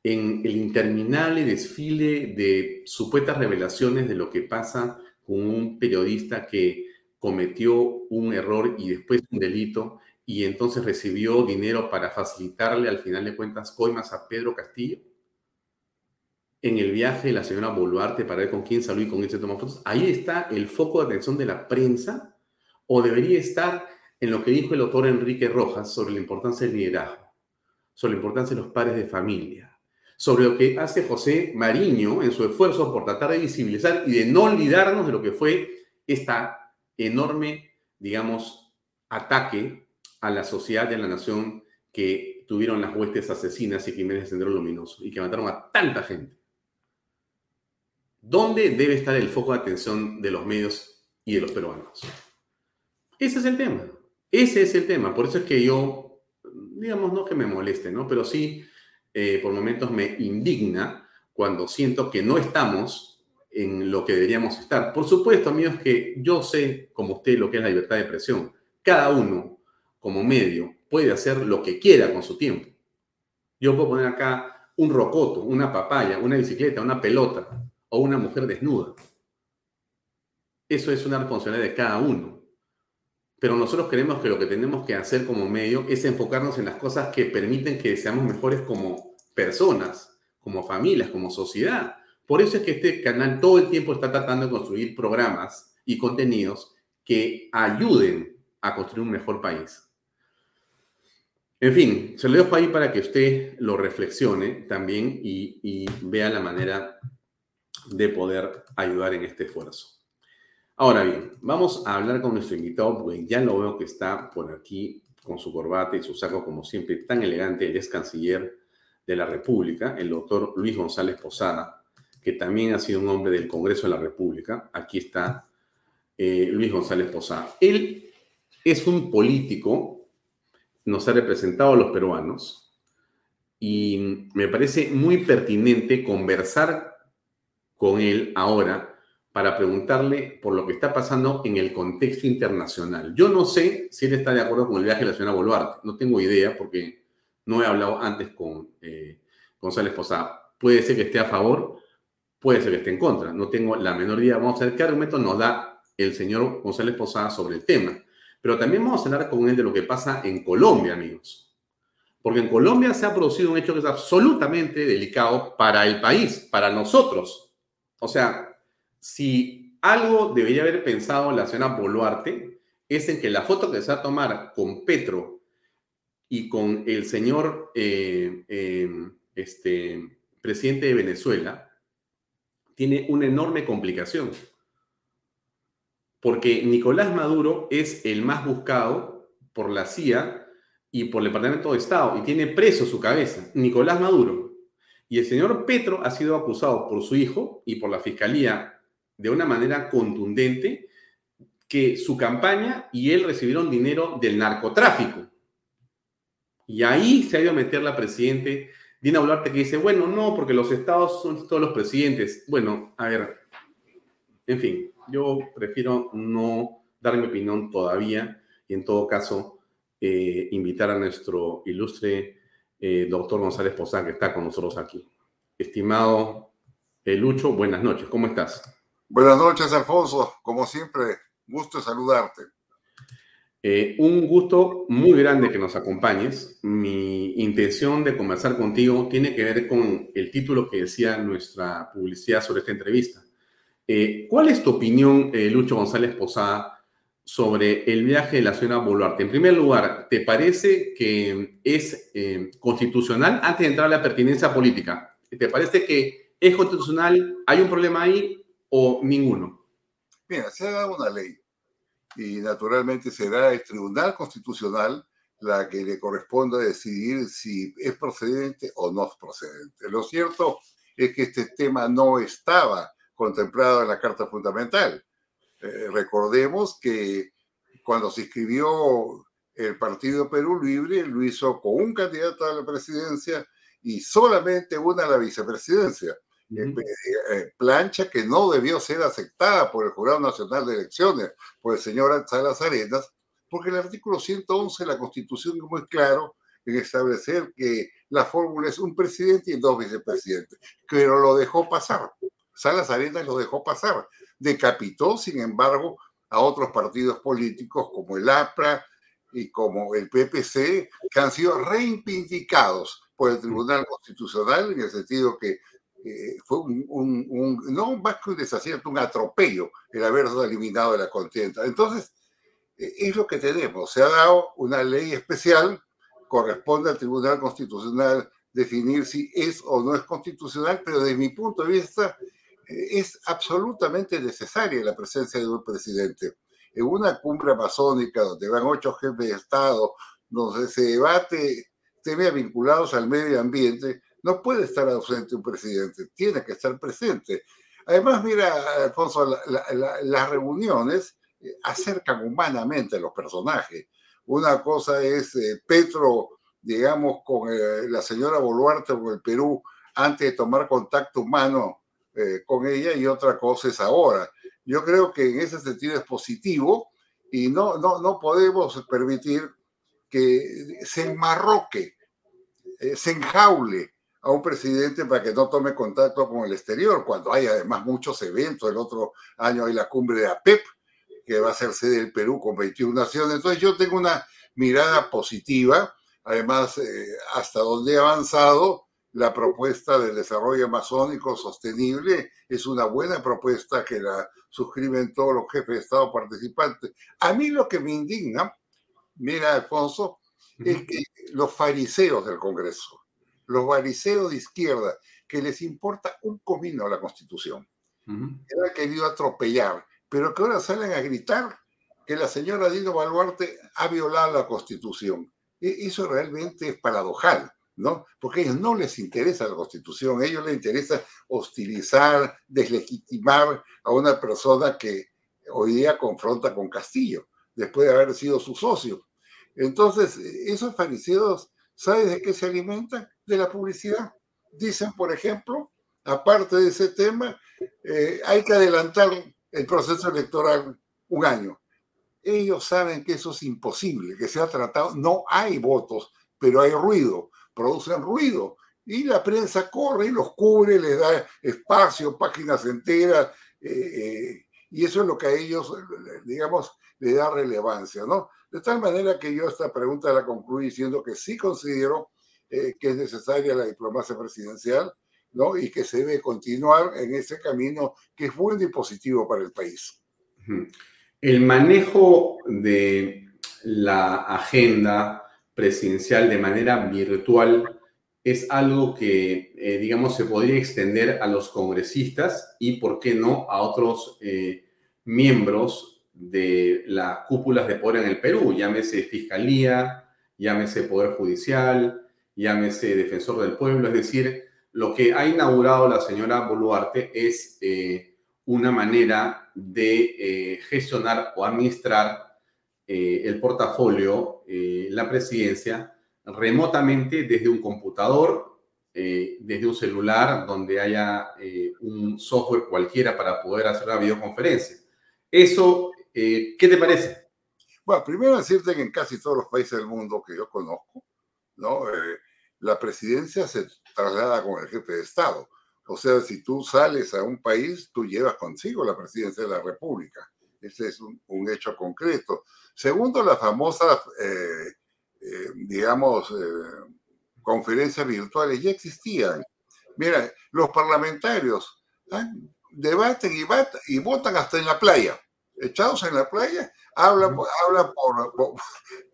En el interminable desfile de supuestas revelaciones de lo que pasa con un periodista que cometió un error y después un delito y entonces recibió dinero para facilitarle al final de cuentas coimas a Pedro Castillo. En el viaje la señora Boluarte para ver con quién salió y con quién se tomó fotos. Ahí está el foco de atención de la prensa o debería estar en lo que dijo el autor Enrique Rojas sobre la importancia del liderazgo, sobre la importancia de los padres de familia, sobre lo que hace José Mariño en su esfuerzo por tratar de visibilizar y de no olvidarnos de lo que fue esta enorme, digamos, ataque a la sociedad de la nación que tuvieron las huestes asesinas y crímenes de Sendero Luminoso y que mataron a tanta gente. ¿Dónde debe estar el foco de atención de los medios y de los peruanos? Ese es el tema. Ese es el tema. Por eso es que yo, digamos, no que me moleste, ¿no? Pero sí, eh, por momentos me indigna cuando siento que no estamos en lo que deberíamos estar. Por supuesto, amigos, que yo sé, como usted, lo que es la libertad de expresión. Cada uno, como medio, puede hacer lo que quiera con su tiempo. Yo puedo poner acá un rocoto, una papaya, una bicicleta, una pelota o una mujer desnuda. Eso es una responsabilidad de cada uno pero nosotros creemos que lo que tenemos que hacer como medio es enfocarnos en las cosas que permiten que seamos mejores como personas, como familias, como sociedad. Por eso es que este canal todo el tiempo está tratando de construir programas y contenidos que ayuden a construir un mejor país. En fin, se lo dejo ahí para que usted lo reflexione también y, vea la manera de poder ayudar en este esfuerzo. Ahora bien, vamos a hablar con nuestro invitado, porque ya lo veo que está por aquí con su corbata y su saco, como siempre, tan elegante. el ex canciller de la República, el doctor Luis González Posada, que también ha sido un hombre del Congreso de la República. Aquí está eh, Luis González Posada. Él es un político, nos ha representado a los peruanos y me parece muy pertinente conversar con él ahora para preguntarle por lo que está pasando en el contexto internacional. Yo no sé si él está de acuerdo con el viaje de la señora Boluarte, no tengo idea porque no he hablado antes con eh, González Posada. Puede ser que esté a favor, puede ser que esté en contra, no tengo la menor idea. Vamos a ver qué argumento nos da el señor González Posada sobre el tema. Pero también vamos a hablar con él de lo que pasa en Colombia, amigos. Porque en Colombia se ha producido un hecho que es absolutamente delicado para el país, para nosotros. O sea, si algo debería haber pensado la señora Boluarte es en que la foto que se va a tomar con Petro y con el señor eh, eh, este, presidente de Venezuela tiene una enorme complicación. Porque Nicolás Maduro es el más buscado por la CIA y por el Departamento de Estado y tiene preso su cabeza, Nicolás Maduro. Y el señor Petro ha sido acusado por su hijo y por la Fiscalía de una manera contundente que su campaña y él recibieron dinero del narcotráfico. Y ahí se ha ido a meter la presidente Dina Boluarte que dice, bueno, no, porque los estados son todos los presidentes. Bueno, a ver, en fin, yo prefiero no dar mi opinión todavía y en todo caso eh, invitar a nuestro ilustre eh, doctor González Posán que está con nosotros aquí. Estimado eh, Lucho, buenas noches, ¿cómo estás? Buenas noches, Alfonso. Como siempre, gusto saludarte. Eh, un gusto muy grande que nos acompañes. Mi intención de conversar contigo tiene que ver con el título que decía nuestra publicidad sobre esta entrevista. Eh, ¿Cuál es tu opinión, eh, Lucho González Posada, sobre el viaje de la señora Boluarte? En primer lugar, ¿te parece que es constitucional antes de entrar a la pertinencia política? ¿Te parece que es constitucional? ¿Hay un problema ahí? o ninguno? Mira, se ha dado una ley y naturalmente será el Tribunal Constitucional la que le corresponda decidir si es procedente o no es procedente. Lo cierto es que este tema no estaba contemplado en la Carta Fundamental. Eh, recordemos que cuando se inscribió el Partido Perú Libre, lo hizo con un candidato a la presidencia y solamente una a la vicepresidencia. Eh, eh, plancha que no debió ser aceptada por el Jurado Nacional de Elecciones, por el señor Salas Arenas, porque el artículo 111 de la Constitución es muy claro en establecer que la fórmula es un presidente y dos vicepresidentes, pero lo dejó pasar. Salas Arenas lo dejó pasar. Decapitó, sin embargo, a otros partidos políticos como el APRA y como el PPC, que han sido reivindicados por el Tribunal Constitucional en el sentido que eh, fue un, no más un un atropello el haberse eliminado la contienda. Entonces, eh, es lo que tenemos. Se ha dado una ley especial, corresponde al Tribunal Constitucional definir si es o no es constitucional, pero desde mi punto de vista es absolutamente necesaria la presencia de un presidente. En una cumbre amazónica donde van ocho jefes de Estado, donde se debate temas vinculados al medio ambiente, no puede estar ausente un presidente, tiene que estar presente. Además, mira, Alfonso, las reuniones eh, acercan humanamente a los personajes. Una cosa es eh, Petro, digamos, con eh, la señora Boluarte o el Perú antes de tomar contacto humano con ella y otra cosa es ahora. Yo creo que en ese sentido es positivo y no, no, no podemos permitir que se enmarroque, se enjaule a un presidente para que no tome contacto con el exterior, cuando hay además muchos eventos. El otro año hay la cumbre de APEP, que va a sede del Perú con 21 naciones. Entonces yo tengo una mirada positiva. Además, eh, hasta donde he avanzado, la propuesta del desarrollo amazónico sostenible es una buena propuesta que la suscriben todos los jefes de Estado participantes. A mí lo que me indigna, mira, Alfonso, es que los fariseos del Congreso, los bariceos de izquierda, que les importa un comino la Constitución, que han querido atropellar, pero que ahora salen a gritar que la señora Dino Baluarte ha violado la Constitución. E, eso realmente es paradojal, ¿no? Porque a ellos no les interesa la Constitución, a ellos les interesa hostilizar, deslegitimar a una persona que hoy día confronta con Castillo. después de haber sido su socio. Entonces, esos fariseos, ¿sabes de qué se alimentan? De la publicidad. Dicen, por ejemplo, aparte de ese tema, eh, hay que adelantar el proceso electoral un año. Ellos saben que eso es imposible, que se ha tratado, no hay votos, pero hay ruido, producen ruido. Y la prensa corre y los cubre, les da espacio, páginas enteras, eh, eh, y eso es lo que a ellos, digamos, le da relevancia, ¿no? De tal manera que yo esta pregunta la concluyo diciendo que sí considero que es necesaria la diplomacia presidencial, ¿no? Y que se debe continuar en ese camino que es bueno y positivo para el país. El manejo de la agenda presidencial de manera virtual es algo que, eh, digamos, se podría extender a los congresistas y, ¿por qué no?, a otros eh, miembros de las cúpulas de poder en el Perú, llámese Fiscalía, llámese Poder Judicial, llámese Defensor del Pueblo, es decir, lo que ha inaugurado la señora Boluarte es eh, una manera de gestionar o administrar el portafolio, la presidencia, remotamente desde un computador, desde un celular, donde haya un software cualquiera para poder hacer una videoconferencia. Eso, ¿qué te parece? Bueno, primero decirte que en casi todos los países del mundo que yo conozco, ¿no? la presidencia se traslada con el jefe de Estado. O sea, si tú sales a un país, tú llevas consigo la presidencia de la República. Ese es un, hecho concreto. Segundo, las famosas, eh, eh, digamos, eh, conferencias virtuales ya existían. Mira, los parlamentarios debaten y, y, votan hasta en la playa. Echados en la playa, hablan, hablan por,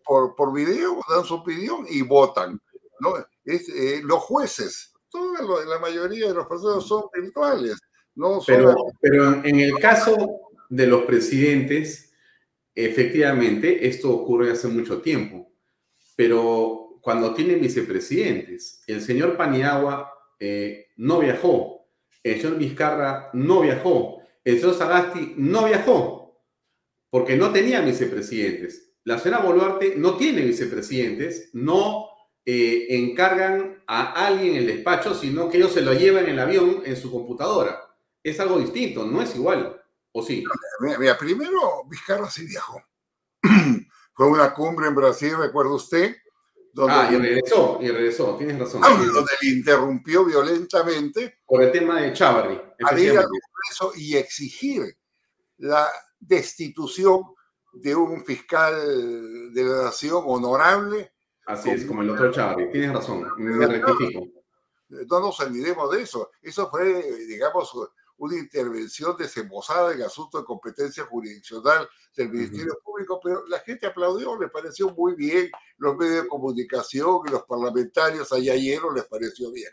por, por video, dan su opinión y votan. ¿no? Es, eh, los jueces, toda la mayoría de los procesos son virtuales. No pero, pero en el caso de los presidentes, efectivamente, esto ocurre hace mucho tiempo, pero cuando tienen vicepresidentes, el señor Paniagua eh, no viajó, el señor Vizcarra no viajó, el señor Sagasti no viajó, porque no tenía vicepresidentes. La señora Boluarte no tiene vicepresidentes, no eh, encargan a alguien en el despacho, sino que ellos se lo llevan en el avión en su computadora. Es algo distinto, no es igual, ¿o sí? Mira, primero Vizcarra sí viajó. Fue una cumbre en Brasil, recuerda usted. Donde ah, y regresó, y regresó, tienes razón. Ah, donde le interrumpió violentamente. Por el tema de Chávarri. A ir al Congreso y exigir la destitución de un fiscal de la nación honorable Así es, como el otro Chávez. Tienes razón, me rectifico. No nos olvidemos de eso. Eso fue, digamos, una intervención desembosada en asunto de competencia jurisdiccional del Ministerio Público, pero la gente aplaudió, le pareció muy bien, los medios de comunicación y los parlamentarios allá ayer les pareció bien.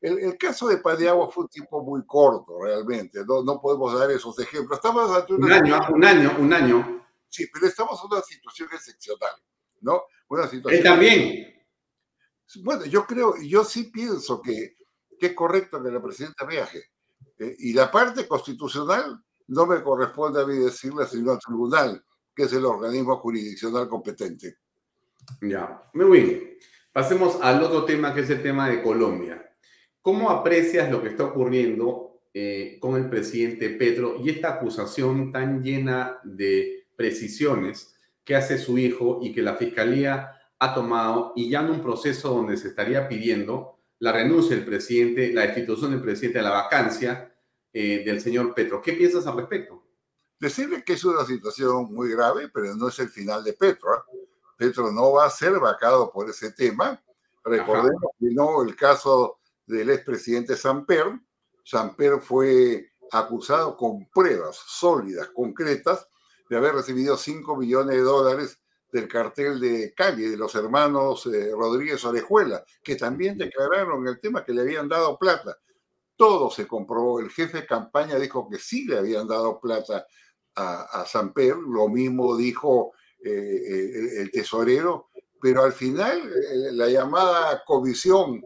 El, caso de Padiagua fue un tiempo muy corto, realmente, no, no podemos dar esos ejemplos. Estamos ante un año, un año, un año. Sí, pero estamos en una situación excepcional, ¿no? Una situación. Él también. Bueno, yo creo, yo sí pienso que, que es correcto que la presidenta viaje. Eh, y la parte constitucional no me corresponde a mí decirla, sino al tribunal, que es el organismo jurisdiccional competente. Ya, muy bien. Pasemos al otro tema, que es el tema de Colombia. ¿Cómo aprecias lo que está ocurriendo eh, con el presidente Petro y esta acusación tan llena de precisiones que hace su hijo y que la fiscalía ha tomado y ya en un proceso donde se estaría pidiendo la renuncia del presidente, la destitución del presidente, la vacancia eh, del señor Petro. ¿Qué piensas al respecto? Decirle que es una situación muy grave, pero no es el final de Petro. ¿eh? Petro no va a ser vacado por ese tema. Recordemos que no el caso del expresidente Samper. Samper fue acusado con pruebas sólidas, concretas, de haber recibido 5 millones de dólares del cartel de Cali, de los hermanos eh, Rodríguez Orejuela, que también declararon el tema que le habían dado plata. Todo se comprobó. El jefe de campaña dijo que sí le habían dado plata a, a Samper, lo mismo dijo eh, eh, el, tesorero, pero al final la llamada comisión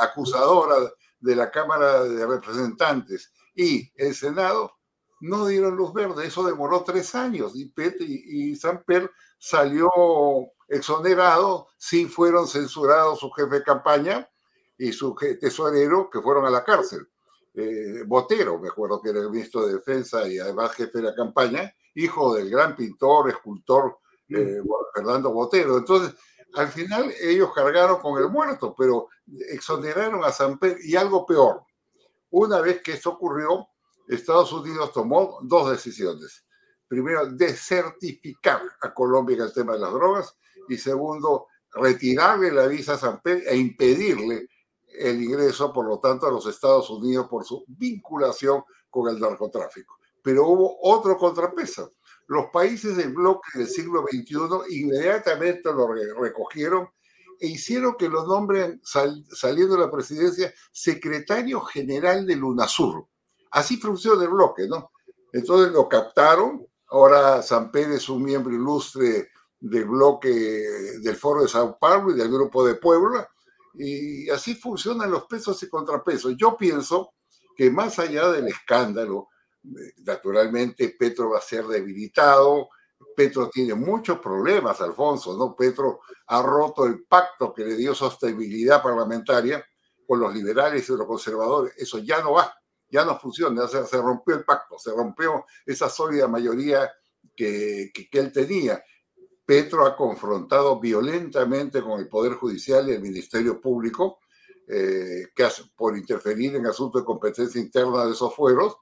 acusadora de la Cámara de Representantes y el Senado no dieron luz verde. Eso demoró tres años y, Pet y, y Samper salió exonerado, sí fueron censurados su jefe de campaña y su tesorero que fueron a la cárcel. Eh, Botero, me acuerdo que era el ministro de Defensa y además jefe de la campaña, hijo del gran pintor, escultor eh, Fernando Botero. Entonces, al final ellos cargaron con el muerto, pero exoneraron a Samper y algo peor. Una vez que esto ocurrió, Estados Unidos tomó dos decisiones. Primero, desertificar a Colombia en el tema de las drogas y segundo, retirarle la visa a Samper e impedirle el ingreso, por lo tanto, a los Estados Unidos por su vinculación con el narcotráfico. Pero hubo otro contrapeso. Los países del bloque del siglo XXI inmediatamente lo recogieron e hicieron que lo nombren, saliendo de la presidencia, secretario general del UNASUR. Así funciona el bloque, ¿no? Entonces lo captaron. Ahora San Pedro es un miembro ilustre del bloque del Foro de Sao Paulo y del Grupo de Puebla y así funcionan los pesos y contrapesos. Yo pienso que más allá del escándalo, naturalmente Petro va a ser debilitado, Petro tiene muchos problemas, Alfonso, ¿no? Petro ha roto el pacto que le dio sostenibilidad parlamentaria con los liberales y los conservadores. Eso ya no va, ya no funciona, se, se rompió el pacto, se rompió esa sólida mayoría que, que, él tenía. Petro ha confrontado violentamente con el Poder Judicial y el Ministerio Público eh, que por interferir en asuntos de competencia interna de esos fueros.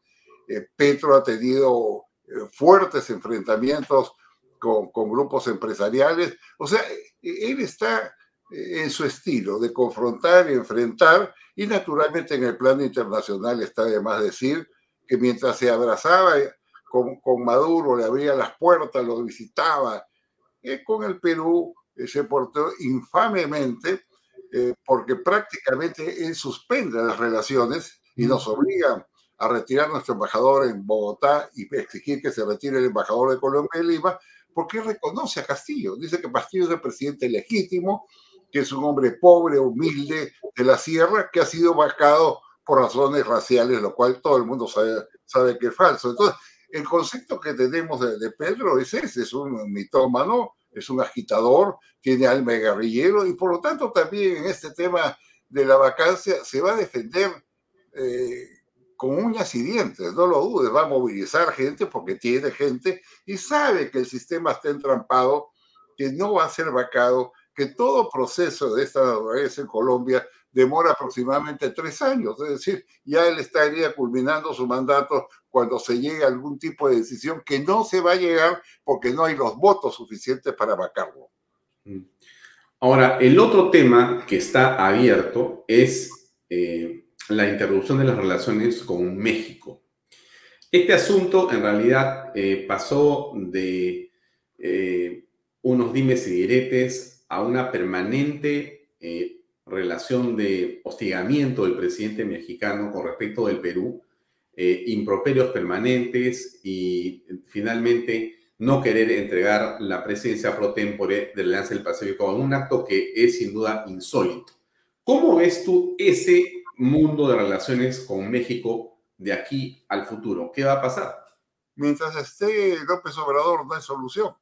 Eh, Petro ha tenido eh, fuertes enfrentamientos con, con, grupos empresariales. O sea, él está en su estilo de confrontar y enfrentar, y naturalmente en el plano internacional está de más decir que mientras se abrazaba con, con Maduro, le abría las puertas, lo visitaba, con el Perú eh, se portó infamemente eh, porque prácticamente él suspende las relaciones y nos obliga a retirar nuestro embajador en Bogotá y exigir que se retire el embajador de Colombia en Lima, porque reconoce a Castillo. Dice que Castillo es el presidente legítimo, que es un hombre pobre, humilde de la sierra, que ha sido vacado por razones raciales, lo cual todo el mundo sabe, que es falso. Entonces, el concepto que tenemos de, Pedro es ese, es un mitómano, es un agitador, tiene alma de guerrillero y por lo tanto también en este tema de la vacancia se va a defender eh, con uñas y dientes, no lo dudes, va a movilizar gente porque tiene gente y sabe que el sistema está entrampado, que no va a ser vacado, que todo proceso de esta naturaleza en Colombia demora aproximadamente tres años, es decir, ya él estaría culminando su mandato cuando se llegue a algún tipo de decisión que no se va a llegar porque no hay los votos suficientes para vacarlo. Mm. Ahora, el otro tema que está abierto es eh, la interrupción de las relaciones con México. Este asunto en realidad eh, pasó de eh, unos dimes y diretes a una permanente relación de hostigamiento del presidente mexicano con respecto del Perú, eh, improperios permanentes y finalmente no querer entregar la presidencia pro tempore del Alianza del Pacífico un acto que es sin duda insólito. ¿Cómo ves tú ese mundo de relaciones con México de aquí al futuro? ¿Qué va a pasar? Mientras esté López Obrador no hay solución.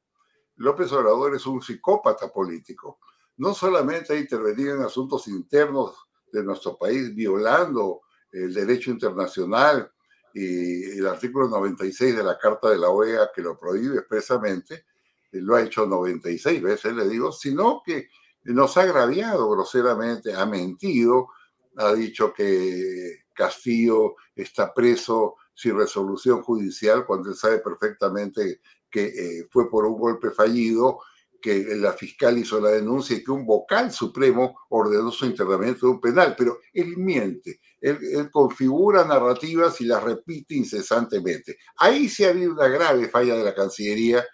López Obrador es un psicópata político. No solamente ha intervenido en asuntos internos de nuestro país, violando el derecho internacional y el artículo 96 de la Carta de la OEA que lo prohíbe expresamente, lo ha hecho 96 veces, le digo, sino que nos ha agraviado groseramente, ha mentido, ha dicho que Castillo está preso sin resolución judicial cuando él sabe perfectamente que eh, fue por un golpe fallido que la fiscal hizo la denuncia y que un vocal supremo ordenó su internamiento de un penal, pero él miente, él, configura narrativas y las repite incesantemente. Ahí sí ha habido una grave falla de la Cancillería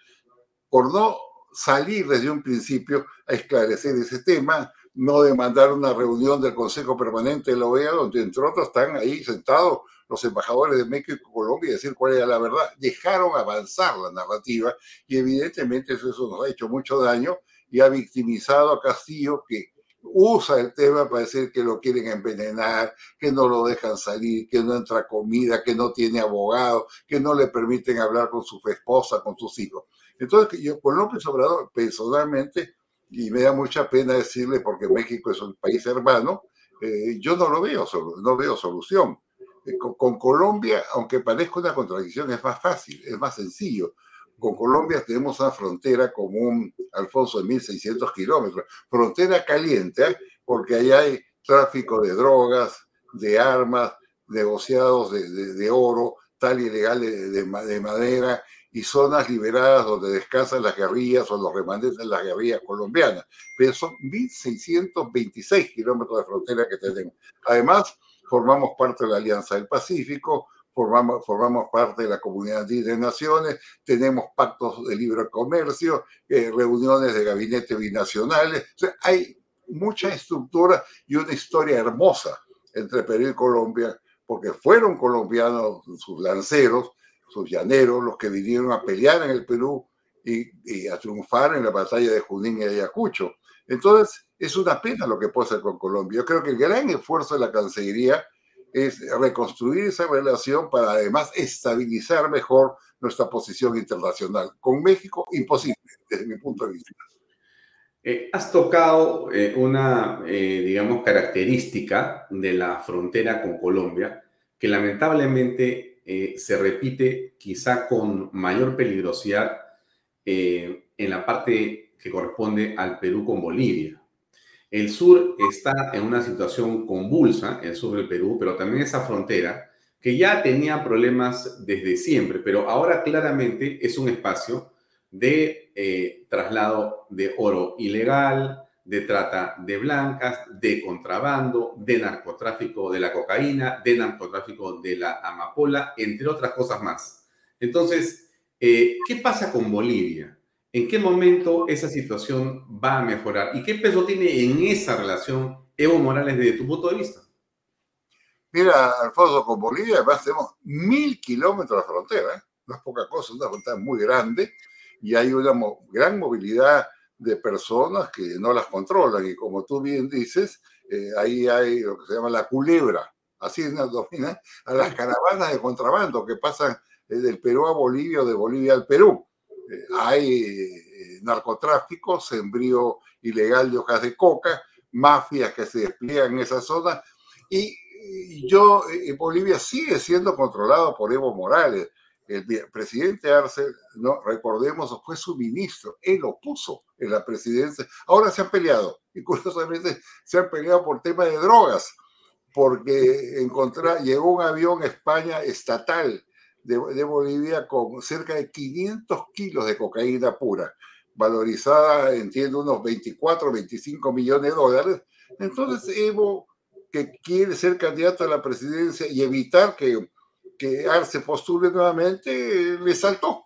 por no salir desde un principio a esclarecer ese tema, no demandar una reunión del Consejo Permanente de la OEA, donde entre otros están ahí sentados los embajadores de México y Colombia y decir cuál era la verdad. Dejaron avanzar la narrativa y evidentemente eso, nos ha hecho mucho daño y ha victimizado a Castillo que usa el tema para decir que lo quieren envenenar, que no lo dejan salir, que no entra comida, que no tiene abogado, que no le permiten hablar con su esposa, con sus hijos. Entonces, yo con López Obrador, personalmente, y me da mucha pena decirle, porque México es un país hermano, eh, yo no lo veo, no veo solución. Eh, con, Colombia, aunque parezca una contradicción, es más fácil, es más sencillo. Con Colombia tenemos una frontera común, Alfonso, de 1.600 kilómetros. Frontera caliente, ¿eh? porque ahí hay tráfico de drogas, de armas, negociados de, oro, tal y legal de, de, madera, y zonas liberadas donde descansan las guerrillas o los remanentes de las guerrillas colombianas. Pero son 1.626 kilómetros de frontera que tenemos. Además, formamos parte de la Alianza del Pacífico, formamos, formamos parte de la Comunidad de Naciones, tenemos pactos de libre comercio, eh, reuniones de gabinete binacionales. O sea, hay mucha estructura y una historia hermosa entre Perú y Colombia, porque fueron colombianos sus lanceros, sus llaneros, los que vinieron a pelear en el Perú y, a triunfar en la batalla de Junín y Ayacucho. Entonces, es una pena lo que pasa con Colombia. Yo creo que el gran esfuerzo de la Cancillería es reconstruir esa relación para además estabilizar mejor nuestra posición internacional. Con México, imposible, desde mi punto de vista. Eh, has tocado eh, una, eh, digamos, característica de la frontera con Colombia que lamentablemente se repite quizá con mayor peligrosidad en la parte que corresponde al Perú con Bolivia. El sur está en una situación convulsa, el sur del Perú, pero también esa frontera que ya tenía problemas desde siempre, pero ahora claramente es un espacio de eh, traslado de oro ilegal, de trata de blancas, de contrabando, de narcotráfico de la cocaína, de narcotráfico de la amapola, entre otras cosas más. Entonces, eh, ¿qué pasa con Bolivia? ¿En qué momento esa situación va a mejorar? ¿Y qué peso tiene en esa relación Evo Morales desde tu punto de vista? Mira, Alfonso, con Bolivia además tenemos mil kilómetros de frontera, ¿eh? no es poca cosa, una frontera muy grande y hay una gran movilidad de personas que no las controlan y como tú bien dices, eh, ahí hay lo que se llama la culebra, así nos domina a las caravanas de contrabando que pasan eh, del Perú a Bolivia o de Bolivia al Perú hay eh, narcotráfico, sembrío ilegal de hojas de coca, mafias que se despliegan en esa zona y, yo, eh, Bolivia sigue siendo controlado por Evo Morales. El presidente Arce, no, recordemos, fue su ministro, él lo puso en la presidencia. Ahora se han peleado, y curiosamente se han peleado por tema de drogas, porque encontrar, llegó un avión a España estatal de, Bolivia con cerca de 500 kilos de cocaína pura, valorizada, entiendo, unos 24, 25 millones de dólares. Entonces, Evo, que quiere ser candidato a la presidencia y evitar que, que Arce postule nuevamente, le saltó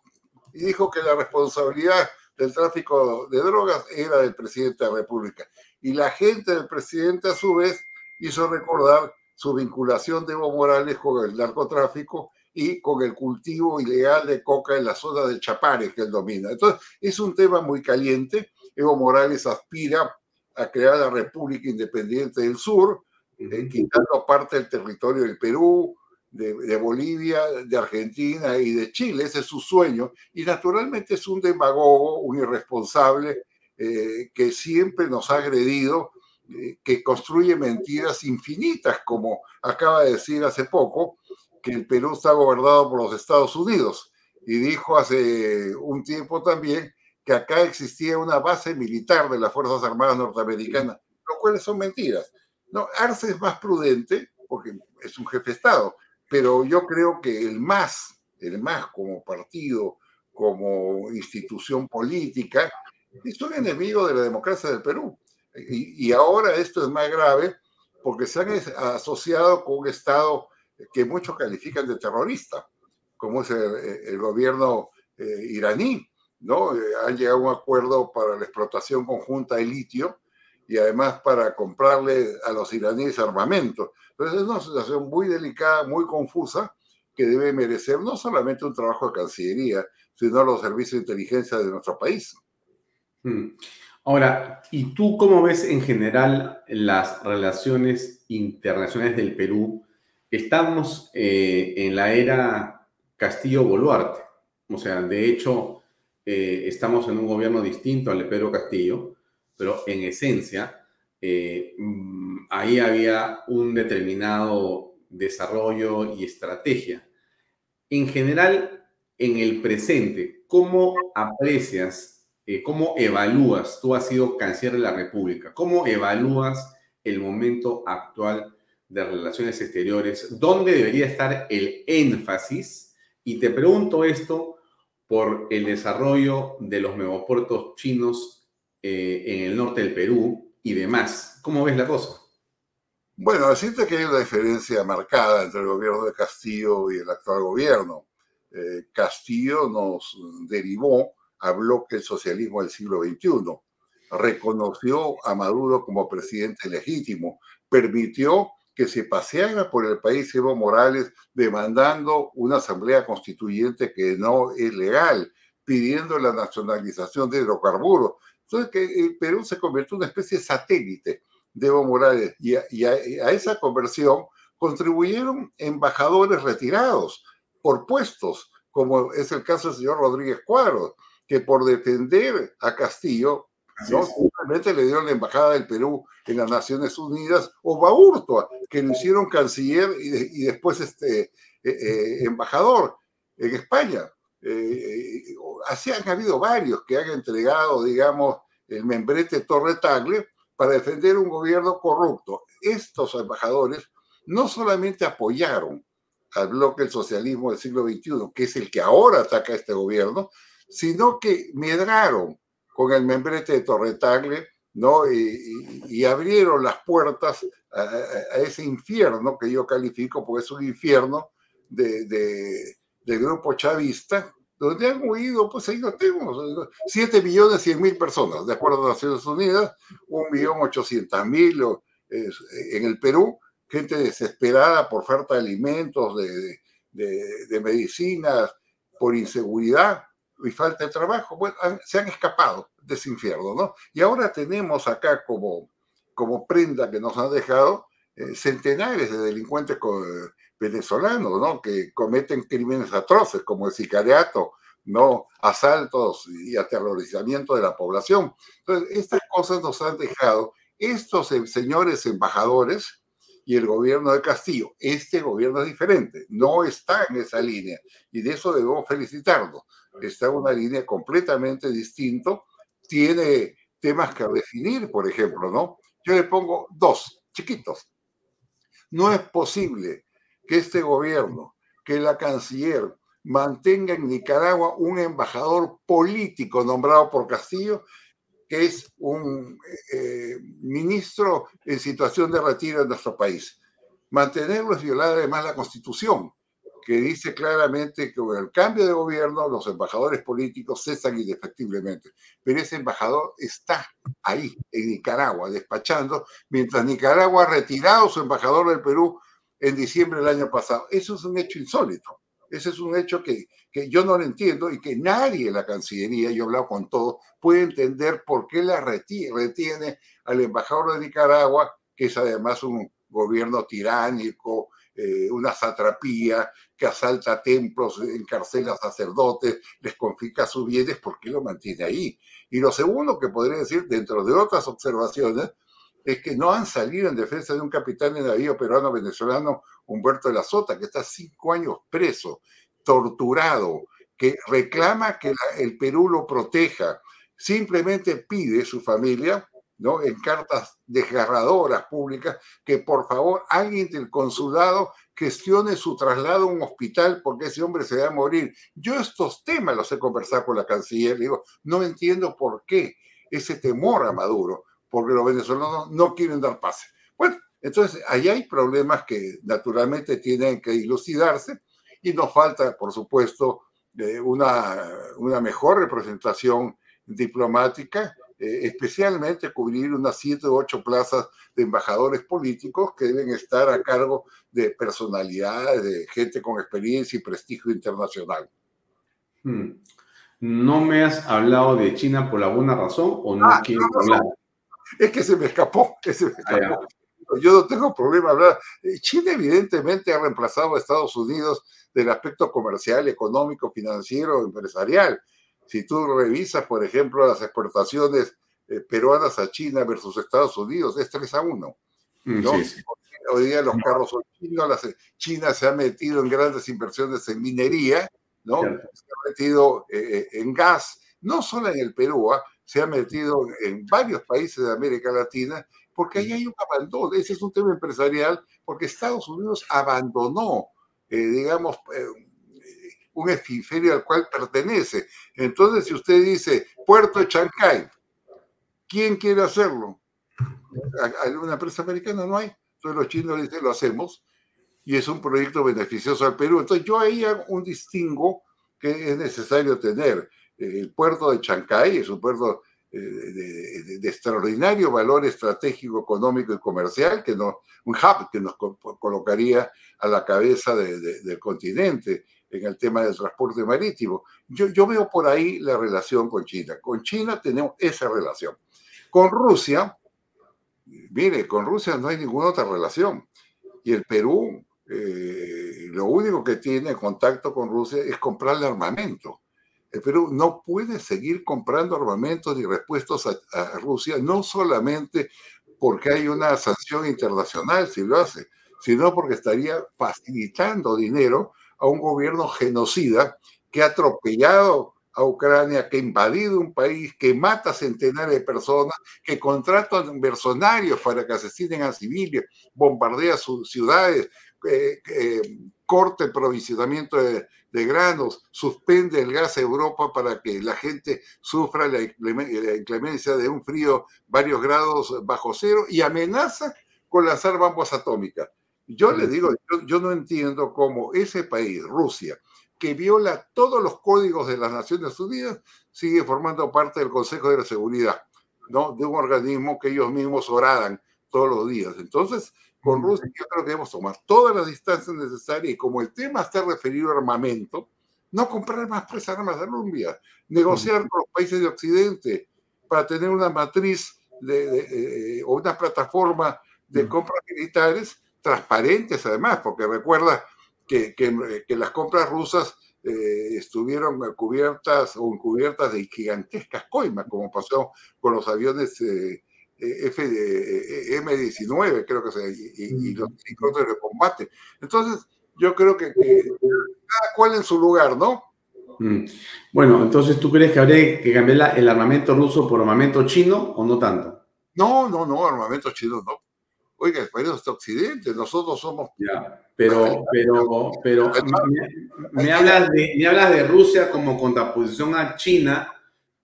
y dijo que la responsabilidad del tráfico de drogas era del presidente de la República. Y la gente del presidente, a su vez, hizo recordar su vinculación de Evo Morales con el narcotráfico y con el cultivo ilegal de coca en la zona de Chapare que él domina. Entonces, es un tema muy caliente. Evo Morales aspira a crear la República Independiente del Sur, eh, quitando parte del territorio del Perú, de, Bolivia, de Argentina y de Chile. Ese es su sueño. Y naturalmente es un demagogo, un irresponsable eh, que siempre nos ha agredido, eh, que construye mentiras infinitas, como acaba de decir hace poco, que el Perú está gobernado por los Estados Unidos y dijo hace un tiempo también que acá existía una base militar de las Fuerzas Armadas norteamericanas, lo cual son mentiras. No, Arce es más prudente porque es un jefe de Estado, pero yo creo que el MAS, el MAS como partido, como institución política, es un enemigo de la democracia del Perú. Y, y ahora esto es más grave porque se han asociado con un Estado que muchos califican de terrorista, como es el, gobierno eh, iraní, ¿no? Eh, han llegado a un acuerdo para la explotación conjunta de litio y además para comprarle a los iraníes armamento. Entonces es una situación muy delicada, muy confusa, que debe merecer no solamente un trabajo de Cancillería, sino los servicios de inteligencia de nuestro país. Hmm. Ahora, ¿Y tú cómo ves en general las relaciones internacionales del Perú? Estamos eh, en la era Castillo-Boluarte. O sea, de hecho, eh, estamos en un gobierno distinto al de Pedro Castillo, pero en esencia, eh, mm, ahí había un determinado desarrollo y estrategia. En general, en el presente, ¿cómo aprecias, cómo evalúas, tú has sido canciller de la República, cómo evalúas el momento actual de relaciones exteriores? ¿Dónde debería estar el énfasis? Y te pregunto esto por el desarrollo de los megapuertos chinos eh, en el norte del Perú y demás. ¿Cómo ves la cosa? Bueno, decirte que hay una diferencia marcada entre el gobierno de Castillo y el actual gobierno. Eh, Castillo nos derivó a bloque el socialismo del siglo XXI, reconoció a Maduro como presidente legítimo, permitió que se paseara por el país Evo Morales demandando una asamblea constituyente que no es legal, pidiendo la nacionalización de hidrocarburos. Entonces, que el Perú se convirtió en una especie de satélite de Evo Morales y a, esa conversión contribuyeron embajadores retirados por puestos, como es el caso del señor Rodríguez Cuadros, que por defender a Castillo ¿no? Simplemente le dieron la embajada del Perú en las Naciones Unidas, o Baurtua, que lo hicieron canciller y, después este, eh, eh, embajador en España. Eh, así han habido varios que han entregado, digamos, el membrete Torre Tagle para defender un gobierno corrupto. Estos embajadores no solamente apoyaron al bloque del socialismo del siglo XXI, que es el que ahora ataca a este gobierno, sino que medraron con el membrete de Torretagle, ¿no? Y, abrieron las puertas a, ese infierno que yo califico, porque es un infierno de, del grupo chavista, donde han huido, pues ahí lo tenemos, 7 millones 100 mil personas, de acuerdo a Naciones Unidas, 1 millón 800 mil en el Perú, gente desesperada por falta de alimentos, de, de, de medicinas, por inseguridad, y falta de trabajo, bueno, se han escapado de ese infierno, ¿no? Y ahora tenemos acá como, como prenda que nos han dejado eh, centenares de delincuentes venezolanos, ¿no? Que cometen crímenes atroces como el sicariato, ¿no? Asaltos y aterrorizamiento de la población. Entonces, estas cosas nos han dejado estos señores embajadores y el gobierno de Castillo. Este gobierno es diferente, no está en esa línea y de eso debemos felicitarnos está en una línea completamente distinta, tiene temas que definir, por ejemplo, ¿no? Yo le pongo dos, chiquitos. No es posible que este gobierno, que la canciller mantenga en Nicaragua un embajador político nombrado por Castillo, que es un eh, ministro en situación de retiro en nuestro país. Mantenerlo es violar además la constitución que dice claramente que con el cambio de gobierno los embajadores políticos cesan indefectiblemente. Pero ese embajador está ahí, en Nicaragua, despachando, mientras Nicaragua ha retirado su embajador del Perú en diciembre del año pasado. Eso es un hecho insólito. Ese es un hecho que, que yo no lo entiendo y que nadie en la Cancillería, yo he hablado con todos, puede entender por qué la retiene al embajador de Nicaragua, que es además un gobierno tiránico, eh, una satrapía que asalta templos, encarcela a sacerdotes, les confisca sus bienes, ¿por qué lo mantiene ahí? Y lo segundo que podría decir, dentro de otras observaciones, es que no han salido en defensa de un capitán de navío peruano venezolano, Humberto de la Sota, que está cinco años preso, torturado, que reclama que el Perú lo proteja. Simplemente pide su familia ¿no? en cartas desgarradoras públicas, que por favor alguien del consulado gestione su traslado a un hospital porque ese hombre se va a morir. Yo estos temas los he conversado con la canciller, digo, no entiendo por qué ese temor a Maduro, porque los venezolanos no quieren dar pase. Bueno, entonces ahí hay problemas que naturalmente tienen que dilucidarse y nos falta, por supuesto, eh, una, una mejor representación diplomática eh, especialmente cubrir unas siete u ocho plazas de embajadores políticos que deben estar a cargo de personalidades, de gente con experiencia y prestigio internacional. Hmm. ¿No me has hablado de China por alguna razón o no ah, quieres hablar? Es que se me escapó, se me escapó. Yo no tengo problema hablar. Eh, China evidentemente ha reemplazado a Estados Unidos del aspecto comercial, económico, financiero, empresarial. Si tú revisas, por ejemplo, las exportaciones eh, peruanas a China versus Estados Unidos, es 3 a 1. Mm, ¿no? Hoy día los carros son chinos, China se ha metido en grandes inversiones en minería, ¿no? Se ha metido eh, en gas, no solo en el Perú, ¿ah? se ha metido en varios países de América Latina porque ahí hay un abandono. Ese es un tema empresarial, porque Estados Unidos abandonó, eh, digamos, eh, un hemisferio al cual pertenece. Entonces, si usted dice Puerto de Chancay, ¿quién quiere hacerlo? ¿Una empresa americana? No hay. Entonces los chinos dicen, lo hacemos, y es un proyecto beneficioso al Perú. Entonces yo ahí un distingo que es necesario tener. El puerto de Chancay es un puerto de, extraordinario valor estratégico, económico y comercial, que no, un hub que nos colocaría a la cabeza del continente en el tema del transporte marítimo. Yo, yo veo por ahí la relación con China. Con China tenemos esa relación. Con Rusia, mire, con Rusia no hay ninguna otra relación. Y el Perú, eh, lo único que tiene contacto con Rusia es comprarle armamento. El Perú no puede seguir comprando armamentos y repuestos a, Rusia, no solamente porque hay una sanción internacional si lo hace, sino porque estaría facilitando dinero a un gobierno genocida que ha atropellado a Ucrania, que ha invadido un país, que mata centenares de personas, que contrata mercenarios para que asesinen a civiles, bombardea sus ciudades, eh, eh, corte el provisionamiento de, granos, suspende el gas a Europa para que la gente sufra la, inclemencia de un frío varios grados bajo cero y amenaza con lanzar bombas atómicas. Yo le digo, yo, no entiendo cómo ese país, Rusia, que viola todos los códigos de las Naciones Unidas, sigue formando parte del Consejo de la Seguridad, ¿no? De un organismo que ellos mismos oradan todos los días. Entonces, con Rusia yo creo que debemos tomar todas las distancias necesarias y como el tema está referido a armamento, no comprar más tres armas de Colombia, negociar con los países de Occidente para tener una matriz de, o una plataforma de compras militares transparentes además, porque recuerda que, que, las compras rusas eh, estuvieron cubiertas o encubiertas de gigantescas coimas, como pasó con los aviones eh, eh, eh, M19, creo que sea, y, los helicópteros de combate. Entonces, yo creo que, cada cual en su lugar, ¿no? Mm. Bueno, entonces, ¿tú crees que habría que cambiar el armamento ruso por armamento chino o no tanto? No, no, no, armamento chino no. Oiga, el país está Occidente, nosotros somos... Ya, pero, pero, pero, me, hablas de, me hablas de Rusia como contraposición a China,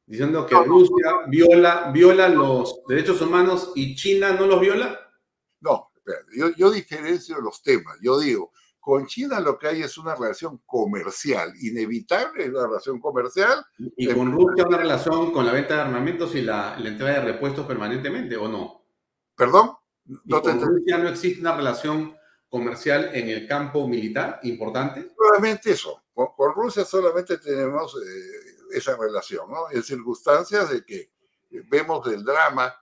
diciendo que Rusia viola, viola los derechos humanos y China no los viola? No, yo, yo diferencio los temas. Yo digo, con China lo que hay es una relación comercial, inevitable una relación comercial. ¿Y con Rusia una relación con la venta de armamentos y la, entrega de repuestos permanentemente o no? ¿Perdón? No con Rusia no existe una relación comercial en el campo militar importante? Solamente eso. Con, Rusia solamente tenemos eh, esa relación, ¿no? En circunstancias de que vemos el drama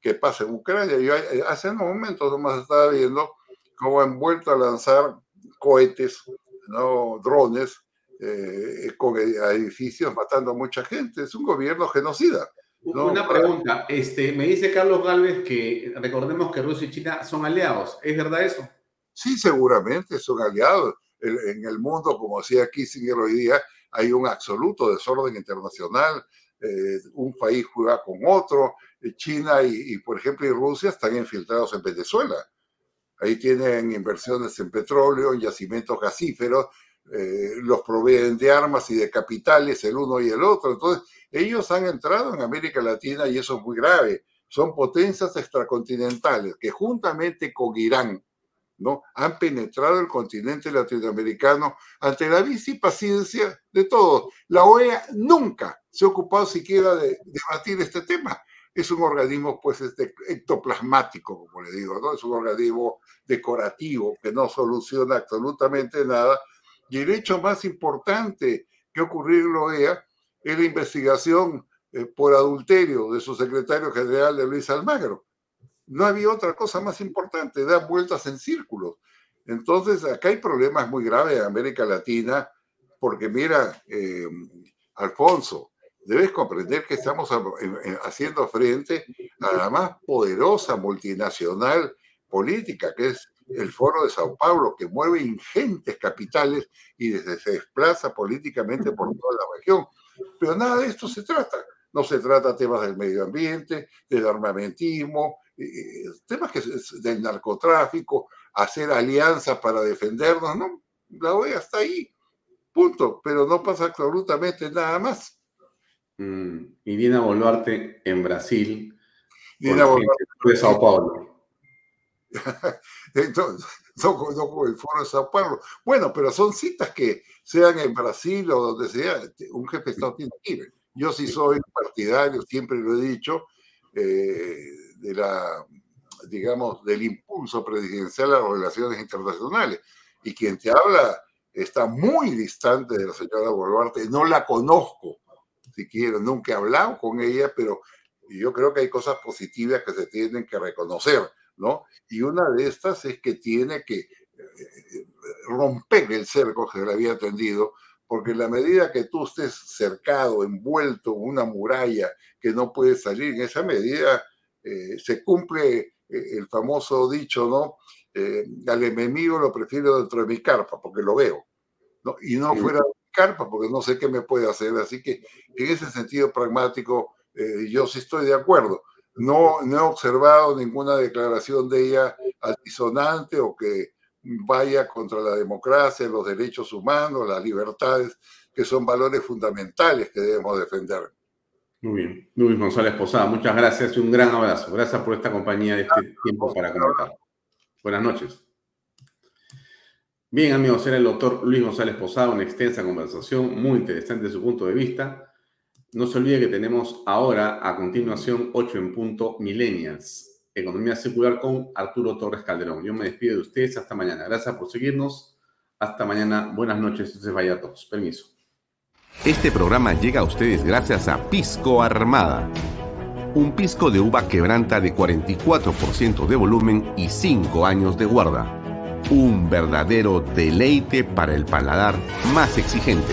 que pasa en Ucrania. Yo eh, hace unos momentos nomás estaba viendo cómo han vuelto a lanzar cohetes, ¿no? drones, eh, con edificios matando a mucha gente. Es un gobierno genocida. Una pregunta, este, me dice Carlos Galvez que recordemos que Rusia y China son aliados. ¿Es verdad eso? Sí, seguramente son aliados. En el mundo, como decía Kissinger hoy día, hay un absoluto desorden internacional, eh, un país juega con otro, eh, China y, por ejemplo, y Rusia están infiltrados en Venezuela. Ahí tienen inversiones en petróleo, en yacimientos gasíferos, eh, los proveen de armas y de capitales el uno y el otro. Entonces, ellos han entrado en América Latina y eso es muy grave. Son potencias extracontinentales que juntamente con Irán, ¿no? Han penetrado el continente latinoamericano ante la vista y paciencia de todos. La OEA nunca se ha ocupado siquiera de debatir este tema. Es un organismo, pues, este, ectoplasmático, como le digo, ¿no? Es un organismo decorativo que no soluciona absolutamente nada. Y el hecho más importante que ocurrió en la OEA es la investigación eh, por adulterio de su secretario general Luis Almagro. No había otra cosa más importante, dar vueltas en círculos. Entonces, acá hay problemas muy graves en América Latina, porque mira, eh, Alfonso, debes comprender que estamos haciendo frente a la más poderosa multinacional política, que es el Foro de Sao Paulo, que mueve ingentes capitales y se desplaza políticamente por toda la región. Pero nada de esto se trata. No se trata temas del medio ambiente, del armamentismo, eh, eh, temas que, del narcotráfico, hacer alianzas para defendernos, ¿no? La OEA está ahí, punto, pero no pasa absolutamente nada más. Mm, y Dina Boluarte en Brasil, Dina Boluarte de Sao Paulo. Entonces, no, con el foro de Sao Paulo. Bueno, pero son citas que sean en Brasil o donde sea, un jefe de Estado tiene que ir. Yo sí soy partidario, siempre lo he dicho, eh, de la, digamos, del impulso presidencial a las relaciones internacionales. Y quien te habla está muy distante de la señora Boluarte, no la conozco, si quiero, nunca he hablado con ella, pero yo creo que hay cosas positivas que se tienen que reconocer ¿no? Y una de estas es que tiene que eh, romper el cerco que se le había tendido, porque en la medida que tú estés cercado, envuelto en una muralla que no puedes salir, en esa medida eh, se cumple eh, el famoso dicho, ¿no? al enemigo lo prefiero dentro de mi carpa, porque lo veo, ¿no? Y no fuera de mi carpa, porque no sé qué me puede hacer. Así que en ese sentido pragmático, yo sí estoy de acuerdo no, no he observado ninguna declaración de ella altisonante o que vaya contra la democracia, los derechos humanos, las libertades, que son valores fundamentales que debemos defender. Muy bien. Luis González Posada, muchas gracias y un gran abrazo. Gracias por esta compañía de este tiempo para comentar. Buenas noches. Bien, amigos, era el doctor Luis González Posada, una extensa conversación, muy interesante su punto de vista. No se olvide que tenemos ahora, a continuación, 8 en punto Millennials, Economía Circular con Arturo Torres Calderón. Yo me despido de ustedes hasta mañana. Gracias por seguirnos. Hasta mañana. Buenas noches. Se vaya a todos. Permiso. Este programa llega a ustedes gracias a Pisco Armada. Un pisco de uva quebranta de 44% de volumen y 5 años de guarda. Un verdadero deleite para el paladar más exigente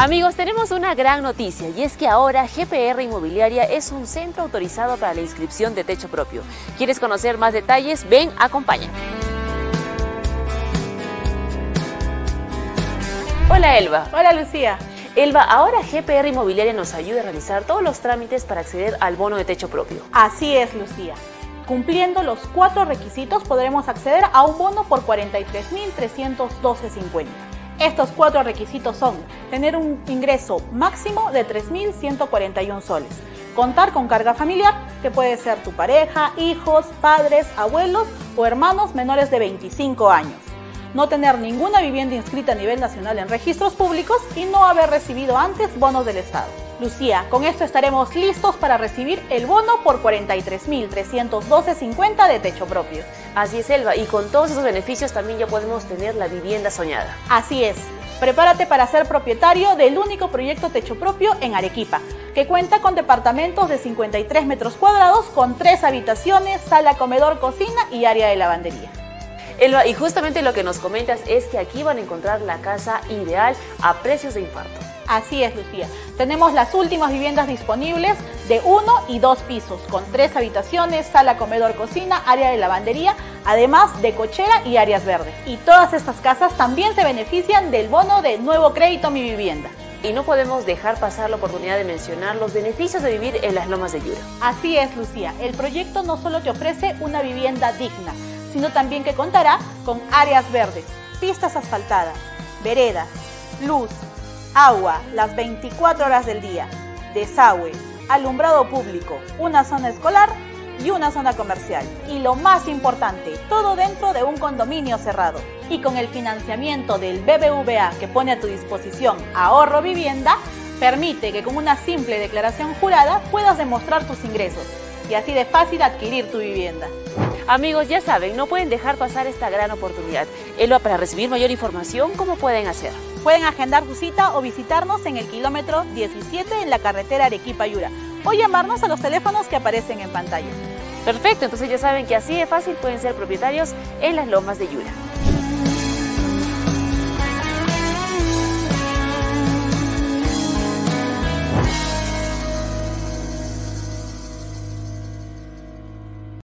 Amigos, tenemos una gran noticia y es que ahora GPR Inmobiliaria es un centro autorizado para la inscripción de techo propio. ¿Quieres conocer más detalles? Ven, acompáñame. Hola Elba. Hola Lucía. Elba, ahora GPR Inmobiliaria nos ayuda a realizar todos los trámites para acceder al bono de techo propio. Así es, Lucía. Cumpliendo los cuatro requisitos podremos acceder a un bono por 43.312.50. Estos cuatro requisitos son tener un ingreso máximo de 3.141 soles, contar con carga familiar, que puede ser tu pareja, hijos, padres, abuelos o hermanos menores de 25 años, no tener ninguna vivienda inscrita a nivel nacional en registros públicos y no haber recibido antes bonos del Estado. Lucía, con esto estaremos listos para recibir el bono por 43.312.50 de techo propio. Así es, Elba, y con todos esos beneficios también ya podemos tener la vivienda soñada. Así es. Prepárate para ser propietario del único proyecto techo propio en Arequipa, que cuenta con departamentos de 53 metros cuadrados con tres habitaciones, sala, comedor, cocina y área de lavandería. Elba, y justamente lo que nos comentas es que aquí van a encontrar la casa ideal a precios de infarto. Así es, Lucía. Tenemos las últimas viviendas disponibles de uno y dos pisos, con tres habitaciones, sala, comedor, cocina, área de lavandería, además de cochera y áreas verdes. Y todas estas casas también se benefician del bono de nuevo crédito Mi Vivienda. y no podemos dejar pasar la oportunidad de mencionar los beneficios de vivir en las lomas de Yura. Así es, Lucía. El proyecto no solo te ofrece una vivienda digna, sino también que contará con áreas verdes, pistas asfaltadas, veredas, luz, agua las 24 horas del día, desagüe, alumbrado público, una zona escolar y una zona comercial. Y lo más importante, todo dentro de un condominio cerrado. Y con el financiamiento del BBVA que pone a tu disposición ahorro vivienda, permite que con una simple declaración jurada puedas demostrar tus ingresos y así de fácil adquirir tu vivienda. Amigos, ya saben, no pueden dejar pasar esta gran oportunidad. Elba, para recibir mayor información, ¿cómo pueden hacer? Pueden agendar su cita o visitarnos en el kilómetro 17 en la carretera Arequipa-Yura o llamarnos a los teléfonos que aparecen en pantalla. Perfecto, entonces ya saben que así de fácil pueden ser propietarios en las lomas de Yura.